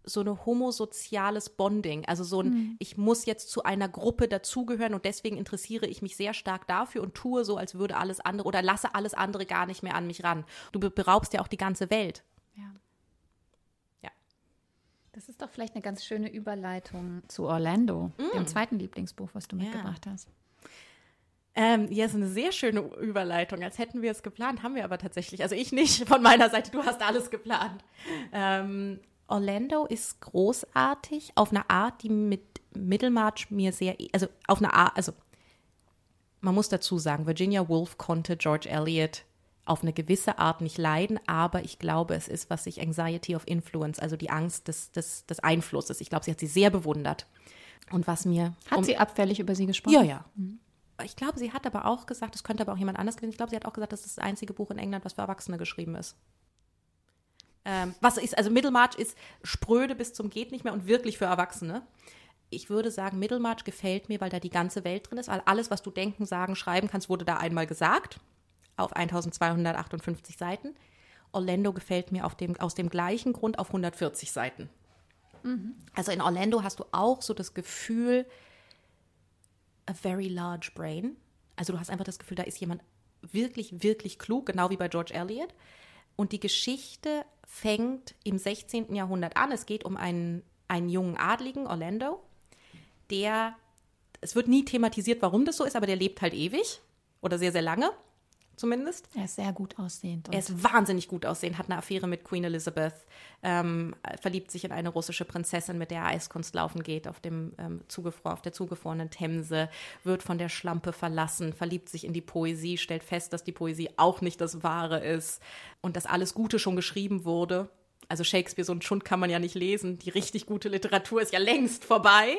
so eine homosoziales Bonding, also so ein, mhm. ich muss jetzt zu einer Gruppe dazugehören und deswegen interessiere ich mich sehr stark dafür und tue so, als würde alles andere oder lasse alles andere gar nicht mehr an mich ran. Du beraubst ja auch die ganze Welt. Ja. Das ist doch vielleicht eine ganz schöne Überleitung zu Orlando, mm. dem zweiten Lieblingsbuch, was du ja. mitgebracht hast. Ähm, ja, ist eine sehr schöne Überleitung, als hätten wir es geplant, haben wir aber tatsächlich. Also ich nicht von meiner Seite, du hast alles geplant. Ähm, Orlando ist großartig auf eine Art, die mit Middlemarch mir sehr, also auf eine Art, also man muss dazu sagen, Virginia Woolf konnte George Eliot auf eine gewisse Art nicht leiden, aber ich glaube, es ist, was sich Anxiety of Influence, also die Angst des, des, des Einflusses, ich glaube, sie hat sie sehr bewundert. Und was mir. Hat um, sie abfällig über sie gesprochen? Ja, ja. Mhm. Ich glaube, sie hat aber auch gesagt, das könnte aber auch jemand anders gewesen. Ich glaube, sie hat auch gesagt, das ist das einzige Buch in England, was für Erwachsene geschrieben ist. Ähm, was ist, also Middlemarch ist spröde bis zum geht nicht mehr und wirklich für Erwachsene. Ich würde sagen, Middlemarch gefällt mir, weil da die ganze Welt drin ist, weil alles, was du denken, sagen, schreiben kannst, wurde da einmal gesagt auf 1258 Seiten. Orlando gefällt mir dem, aus dem gleichen Grund auf 140 Seiten. Mhm. Also in Orlando hast du auch so das Gefühl, a very large brain. Also du hast einfach das Gefühl, da ist jemand wirklich, wirklich klug, genau wie bei George Eliot. Und die Geschichte fängt im 16. Jahrhundert an. Es geht um einen, einen jungen Adligen, Orlando, der, es wird nie thematisiert, warum das so ist, aber der lebt halt ewig oder sehr, sehr lange zumindest. Er ist sehr gut aussehend. Er ist wahnsinnig gut aussehend, hat eine Affäre mit Queen Elizabeth, ähm, verliebt sich in eine russische Prinzessin, mit der er Eiskunst laufen geht auf, dem, ähm, zugefro auf der zugefrorenen Themse, wird von der Schlampe verlassen, verliebt sich in die Poesie, stellt fest, dass die Poesie auch nicht das Wahre ist und dass alles Gute schon geschrieben wurde. Also Shakespeare, so ein Schund kann man ja nicht lesen. Die richtig gute Literatur ist ja längst vorbei.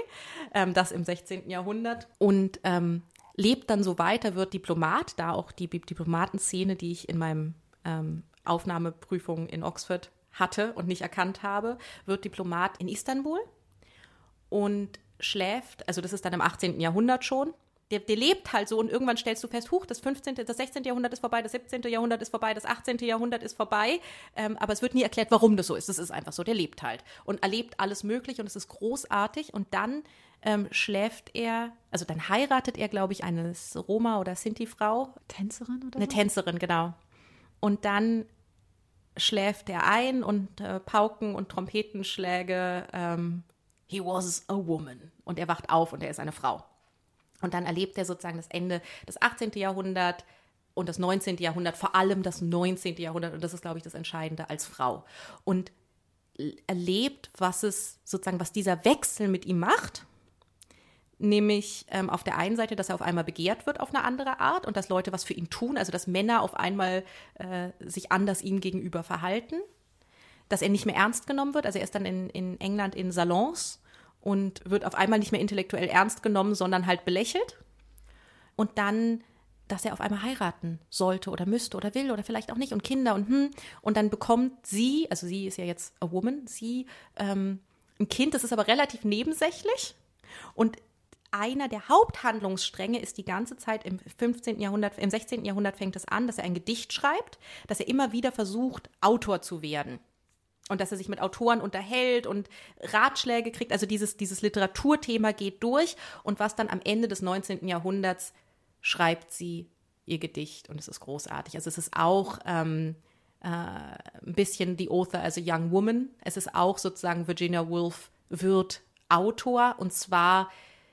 Ähm, das im 16. Jahrhundert. Und ähm, lebt dann so weiter, wird Diplomat, da auch die Diplomatenszene, die ich in meinem ähm, Aufnahmeprüfung in Oxford hatte und nicht erkannt habe, wird Diplomat in Istanbul und schläft, also das ist dann im 18. Jahrhundert schon, der, der, lebt halt so und irgendwann stellst du fest, huch, das 15., das 16. Jahrhundert ist vorbei, das 17. Jahrhundert ist vorbei, das 18. Jahrhundert ist vorbei, ähm, aber es wird nie erklärt, warum das so ist. Das ist einfach so, der lebt halt und erlebt alles möglich und es ist großartig und dann ähm, schläft er, also dann heiratet er, glaube ich, eine Roma- oder Sinti-Frau. Tänzerin oder Eine so? Tänzerin, genau. Und dann schläft er ein und äh, Pauken und Trompetenschläge. Ähm, he was a woman. Und er wacht auf und er ist eine Frau. Und dann erlebt er sozusagen das Ende des 18. Jahrhunderts und das 19. Jahrhundert, vor allem das 19. Jahrhundert, und das ist, glaube ich, das Entscheidende als Frau. Und erlebt, was es sozusagen, was dieser Wechsel mit ihm macht. Nämlich ähm, auf der einen Seite, dass er auf einmal begehrt wird auf eine andere Art und dass Leute was für ihn tun, also dass Männer auf einmal äh, sich anders ihm gegenüber verhalten, dass er nicht mehr ernst genommen wird. Also er ist dann in, in England in Salons und wird auf einmal nicht mehr intellektuell ernst genommen, sondern halt belächelt. Und dann, dass er auf einmal heiraten sollte oder müsste oder will oder vielleicht auch nicht und Kinder und hm. Und dann bekommt sie, also sie ist ja jetzt a woman, sie ähm, ein Kind, das ist aber relativ nebensächlich. Und einer der Haupthandlungsstränge ist die ganze Zeit im 15. Jahrhundert, im 16. Jahrhundert fängt es an, dass er ein Gedicht schreibt, dass er immer wieder versucht, Autor zu werden und dass er sich mit Autoren unterhält und Ratschläge kriegt. Also dieses, dieses Literaturthema geht durch und was dann am Ende des 19. Jahrhunderts schreibt sie ihr Gedicht und es ist großartig. Also es ist auch ähm, äh, ein bisschen The Author as a Young Woman. Es ist auch sozusagen Virginia Woolf wird Autor und zwar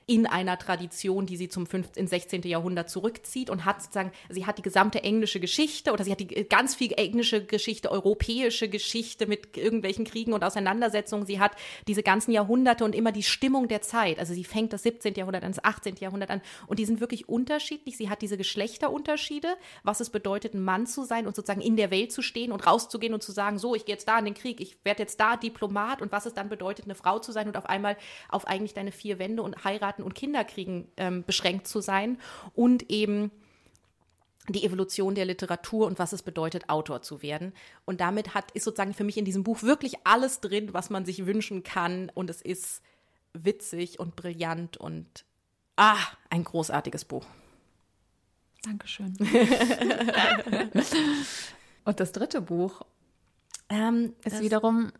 in einer Tradition, die sie zum 15, 16. Jahrhundert zurückzieht und hat sozusagen, sie hat die gesamte englische Geschichte oder sie hat die ganz viel englische Geschichte, europäische Geschichte mit irgendwelchen Kriegen und Auseinandersetzungen. Sie hat diese ganzen Jahrhunderte und immer die Stimmung der Zeit. Also sie fängt das 17. Jahrhundert an, das 18. Jahrhundert an und die sind wirklich unterschiedlich. Sie hat diese Geschlechterunterschiede, was es bedeutet, ein Mann zu sein und sozusagen in der Welt zu stehen und rauszugehen und zu sagen, so, ich gehe jetzt da in den Krieg, ich werde jetzt da Diplomat und was es dann bedeutet, eine Frau zu sein und auf einmal auf eigentlich deine vier Wände und heiraten heiraten und Kinder kriegen ähm, beschränkt zu sein und eben die Evolution der Literatur und was es bedeutet, Autor zu werden. Und damit hat, ist sozusagen für mich in diesem Buch wirklich alles drin, was man sich wünschen kann. Und es ist witzig und brillant und ah, ein großartiges Buch. Dankeschön. und das dritte Buch ähm, ist wiederum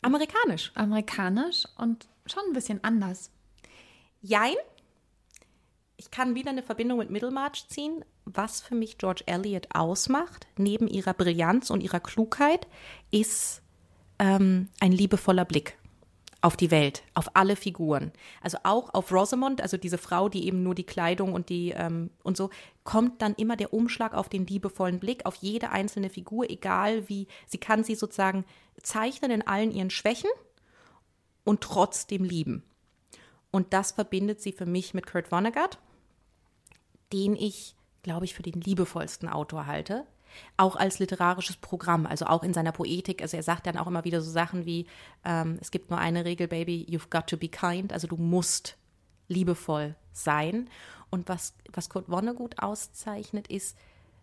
amerikanisch. Amerikanisch und schon ein bisschen anders. Jein. Ich kann wieder eine Verbindung mit Middlemarch ziehen. Was für mich George Eliot ausmacht, neben ihrer Brillanz und ihrer Klugheit, ist ähm, ein liebevoller Blick auf die Welt, auf alle Figuren. Also auch auf Rosamond, also diese Frau, die eben nur die Kleidung und die ähm, und so, kommt dann immer der Umschlag auf den liebevollen Blick, auf jede einzelne Figur, egal wie, sie kann sie sozusagen zeichnen in allen ihren Schwächen und trotzdem lieben. Und das verbindet sie für mich mit Kurt Vonnegut, den ich, glaube ich, für den liebevollsten Autor halte. Auch als literarisches Programm, also auch in seiner Poetik. Also er sagt dann auch immer wieder so Sachen wie, ähm, es gibt nur eine Regel, Baby, you've got to be kind. Also du musst liebevoll sein. Und was, was Kurt Vonnegut auszeichnet, ist,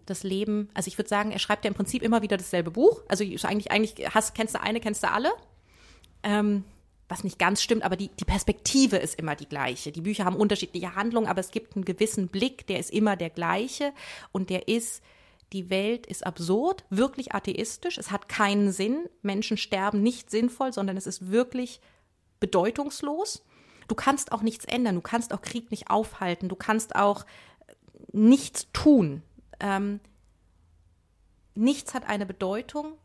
das Leben, also ich würde sagen, er schreibt ja im Prinzip immer wieder dasselbe Buch. Also eigentlich, eigentlich hast, kennst du eine, kennst du alle. Ähm, was nicht ganz stimmt, aber die, die Perspektive ist immer die gleiche. Die Bücher haben unterschiedliche Handlungen, aber es gibt einen gewissen Blick, der ist immer der gleiche und der ist die Welt ist absurd, wirklich atheistisch, es hat keinen Sinn, Menschen sterben nicht sinnvoll, sondern es ist wirklich bedeutungslos. Du kannst auch nichts ändern, du kannst auch Krieg nicht aufhalten, du kannst auch nichts tun. Ähm, nichts hat eine Bedeutung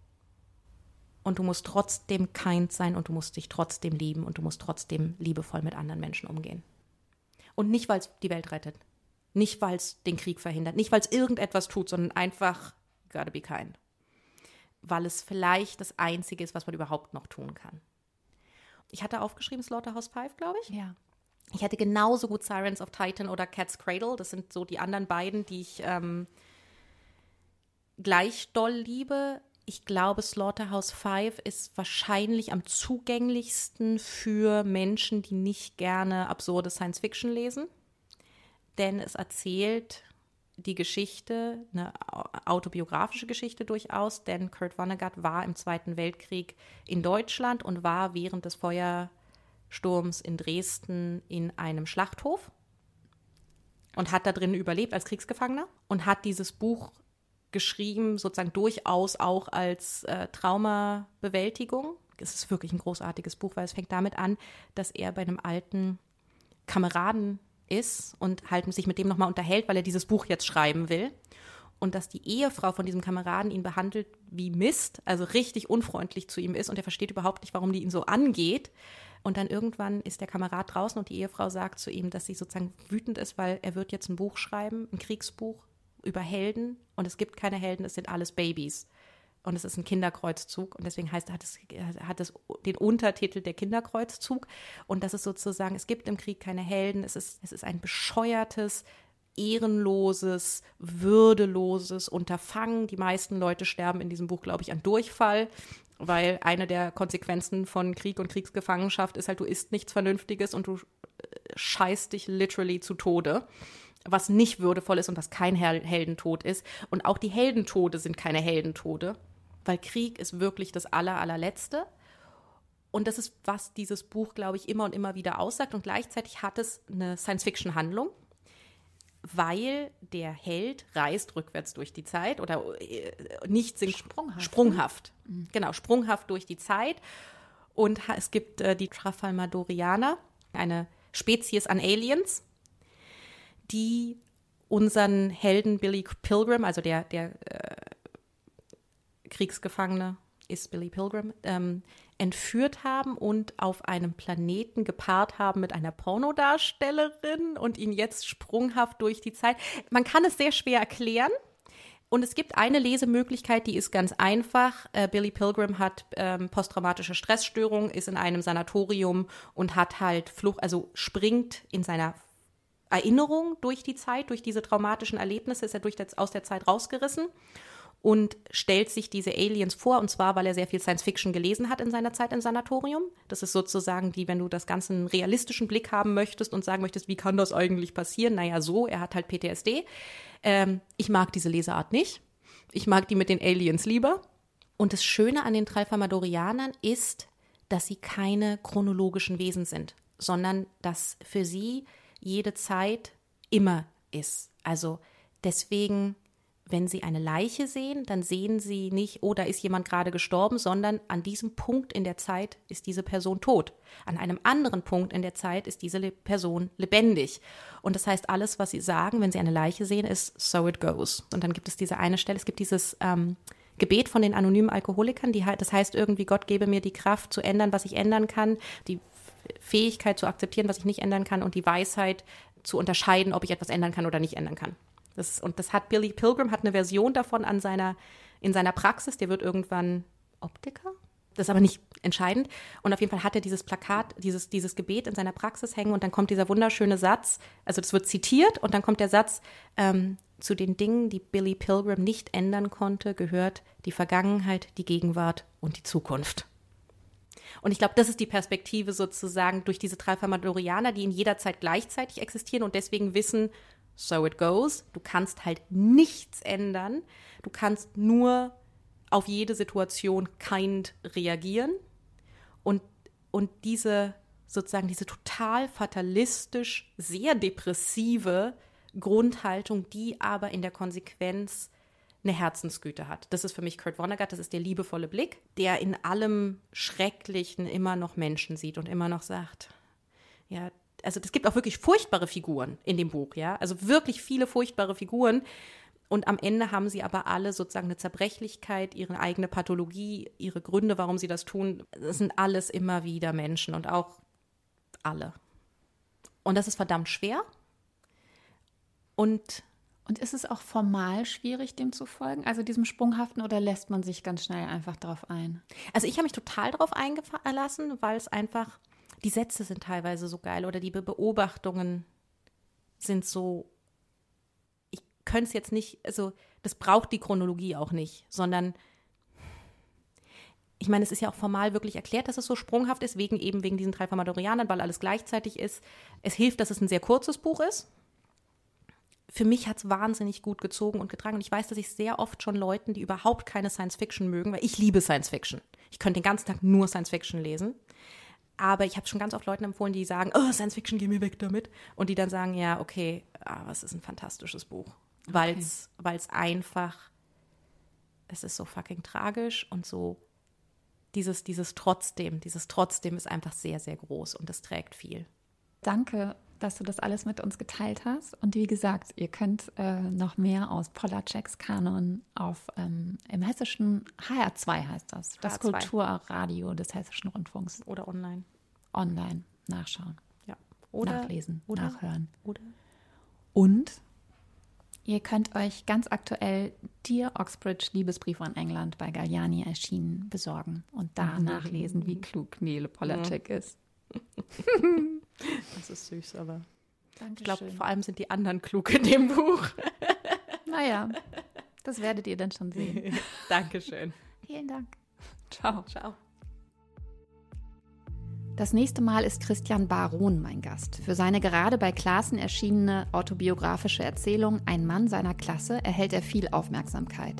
und du musst trotzdem kind sein und du musst dich trotzdem lieben und du musst trotzdem liebevoll mit anderen Menschen umgehen. Und nicht, weil es die Welt rettet, nicht, weil es den Krieg verhindert, nicht, weil es irgendetwas tut, sondern einfach, gotta be kind. Weil es vielleicht das Einzige ist, was man überhaupt noch tun kann. Ich hatte aufgeschrieben Slaughterhouse 5, glaube ich. Ja. Ich hätte genauso gut Sirens of Titan oder Cat's Cradle. Das sind so die anderen beiden, die ich ähm, gleich doll liebe. Ich glaube, Slaughterhouse 5 ist wahrscheinlich am zugänglichsten für Menschen, die nicht gerne absurde Science Fiction lesen. Denn es erzählt die Geschichte, eine autobiografische Geschichte durchaus, denn Kurt Vonnegut war im Zweiten Weltkrieg in Deutschland und war während des Feuersturms in Dresden in einem Schlachthof und hat da drin überlebt als Kriegsgefangener und hat dieses Buch geschrieben, sozusagen durchaus auch als äh, Traumabewältigung. Es ist wirklich ein großartiges Buch, weil es fängt damit an, dass er bei einem alten Kameraden ist und halt sich mit dem nochmal unterhält, weil er dieses Buch jetzt schreiben will. Und dass die Ehefrau von diesem Kameraden ihn behandelt wie Mist, also richtig unfreundlich zu ihm ist und er versteht überhaupt nicht, warum die ihn so angeht. Und dann irgendwann ist der Kamerad draußen und die Ehefrau sagt zu ihm, dass sie sozusagen wütend ist, weil er wird jetzt ein Buch schreiben, ein Kriegsbuch über Helden und es gibt keine Helden, es sind alles Babys. Und es ist ein Kinderkreuzzug und deswegen heißt, hat es, hat es den Untertitel der Kinderkreuzzug. Und das ist sozusagen, es gibt im Krieg keine Helden, es ist, es ist ein bescheuertes, ehrenloses, würdeloses Unterfangen. Die meisten Leute sterben in diesem Buch, glaube ich, an Durchfall, weil eine der Konsequenzen von Krieg und Kriegsgefangenschaft ist halt, du isst nichts Vernünftiges und du äh, scheißt dich literally zu Tode was nicht würdevoll ist und was kein Heldentod ist. Und auch die Heldentode sind keine Heldentode, weil Krieg ist wirklich das aller, allerletzte. Und das ist, was dieses Buch, glaube ich, immer und immer wieder aussagt. Und gleichzeitig hat es eine Science-Fiction-Handlung, weil der Held reist rückwärts durch die Zeit oder äh, nicht sind sprunghaft. Sprunghaft. Mhm. Genau, sprunghaft durch die Zeit. Und es gibt äh, die Trafalmadorianer, eine Spezies an Aliens, die unseren Helden Billy Pilgrim, also der, der äh, Kriegsgefangene ist Billy Pilgrim, ähm, entführt haben und auf einem Planeten gepaart haben mit einer Pornodarstellerin und ihn jetzt sprunghaft durch die Zeit. Man kann es sehr schwer erklären. Und es gibt eine Lesemöglichkeit, die ist ganz einfach. Äh, Billy Pilgrim hat ähm, posttraumatische Stressstörung, ist in einem Sanatorium und hat halt Flucht, also springt in seiner Erinnerung durch die Zeit, durch diese traumatischen Erlebnisse ist er durch das, aus der Zeit rausgerissen und stellt sich diese Aliens vor, und zwar, weil er sehr viel Science Fiction gelesen hat in seiner Zeit im Sanatorium. Das ist sozusagen die, wenn du das Ganze einen realistischen Blick haben möchtest und sagen möchtest, wie kann das eigentlich passieren? Naja, so, er hat halt PTSD. Ähm, ich mag diese Leseart nicht. Ich mag die mit den Aliens lieber. Und das Schöne an den Tralfamadorianern ist, dass sie keine chronologischen Wesen sind, sondern dass für sie jede Zeit immer ist. Also deswegen, wenn Sie eine Leiche sehen, dann sehen Sie nicht, oh, da ist jemand gerade gestorben, sondern an diesem Punkt in der Zeit ist diese Person tot. An einem anderen Punkt in der Zeit ist diese Person lebendig. Und das heißt, alles, was Sie sagen, wenn Sie eine Leiche sehen, ist so it goes. Und dann gibt es diese eine Stelle, es gibt dieses ähm, Gebet von den anonymen Alkoholikern, die, das heißt irgendwie, Gott gebe mir die Kraft zu ändern, was ich ändern kann, die Fähigkeit zu akzeptieren, was ich nicht ändern kann und die Weisheit zu unterscheiden, ob ich etwas ändern kann oder nicht ändern kann. Das, und das hat Billy Pilgrim hat eine Version davon an seiner, in seiner Praxis. Der wird irgendwann Optiker. Das ist aber nicht entscheidend. Und auf jeden Fall hat er dieses Plakat, dieses, dieses Gebet in seiner Praxis hängen und dann kommt dieser wunderschöne Satz, also das wird zitiert und dann kommt der Satz, ähm, zu den Dingen, die Billy Pilgrim nicht ändern konnte, gehört die Vergangenheit, die Gegenwart und die Zukunft. Und ich glaube, das ist die Perspektive sozusagen durch diese drei Famadorianer, die in jeder Zeit gleichzeitig existieren und deswegen wissen, so it goes. Du kannst halt nichts ändern. Du kannst nur auf jede Situation kind reagieren. Und, und diese sozusagen diese total fatalistisch, sehr depressive Grundhaltung, die aber in der Konsequenz eine Herzensgüte hat. Das ist für mich Kurt Vonnegut, das ist der liebevolle Blick, der in allem Schrecklichen immer noch Menschen sieht und immer noch sagt, ja, also es gibt auch wirklich furchtbare Figuren in dem Buch, ja, also wirklich viele furchtbare Figuren. Und am Ende haben sie aber alle sozusagen eine Zerbrechlichkeit, ihre eigene Pathologie, ihre Gründe, warum sie das tun. Das sind alles immer wieder Menschen und auch alle. Und das ist verdammt schwer. Und und ist es auch formal schwierig, dem zu folgen, also diesem Sprunghaften, oder lässt man sich ganz schnell einfach darauf ein? Also ich habe mich total darauf eingelassen, weil es einfach, die Sätze sind teilweise so geil oder die Beobachtungen sind so, ich könnte es jetzt nicht, also das braucht die Chronologie auch nicht, sondern ich meine, es ist ja auch formal wirklich erklärt, dass es so sprunghaft ist, wegen eben wegen diesen drei Formadorianern, weil alles gleichzeitig ist. Es hilft, dass es ein sehr kurzes Buch ist für mich hat es wahnsinnig gut gezogen und getragen. Und ich weiß, dass ich sehr oft schon Leuten, die überhaupt keine Science Fiction mögen, weil ich liebe Science Fiction. Ich könnte den ganzen Tag nur Science Fiction lesen. Aber ich habe schon ganz oft Leuten empfohlen, die sagen, oh, Science Fiction, geh mir weg damit. Und die dann sagen, ja, okay, aber es ist ein fantastisches Buch. Weil es okay. einfach, es ist so fucking tragisch und so dieses, dieses Trotzdem, dieses Trotzdem ist einfach sehr, sehr groß und das trägt viel. Danke dass du das alles mit uns geteilt hast. Und wie gesagt, ihr könnt äh, noch mehr aus Polaceks Kanon auf ähm, im hessischen HR2 heißt das, das HR2. Kulturradio des Hessischen Rundfunks. Oder online. Online nachschauen. Ja. Oder nachlesen, oder, nachhören. Oder. Und ihr könnt euch ganz aktuell Dear Oxbridge Liebesbrief an England bei Galliani erschienen besorgen und da mhm. nachlesen, wie klug Nele Polacek mhm. ist. Das ist süß, aber Dankeschön. ich glaube, vor allem sind die anderen klug in dem Buch. Naja, das werdet ihr dann schon sehen. Dankeschön. Vielen Dank. Ciao. Ciao. Das nächste Mal ist Christian Baron mein Gast. Für seine gerade bei Klassen erschienene autobiografische Erzählung Ein Mann seiner Klasse erhält er viel Aufmerksamkeit.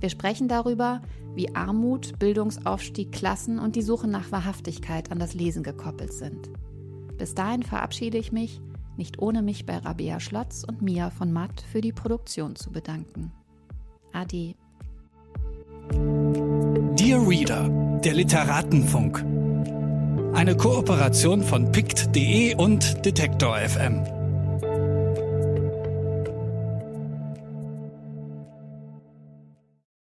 Wir sprechen darüber, wie Armut, Bildungsaufstieg, Klassen und die Suche nach Wahrhaftigkeit an das Lesen gekoppelt sind. Bis dahin verabschiede ich mich, nicht ohne mich bei Rabea Schlotz und Mia von Matt für die Produktion zu bedanken. Ade. Dear Reader, der Literatenfunk. Eine Kooperation von pict.de und Detektor FM.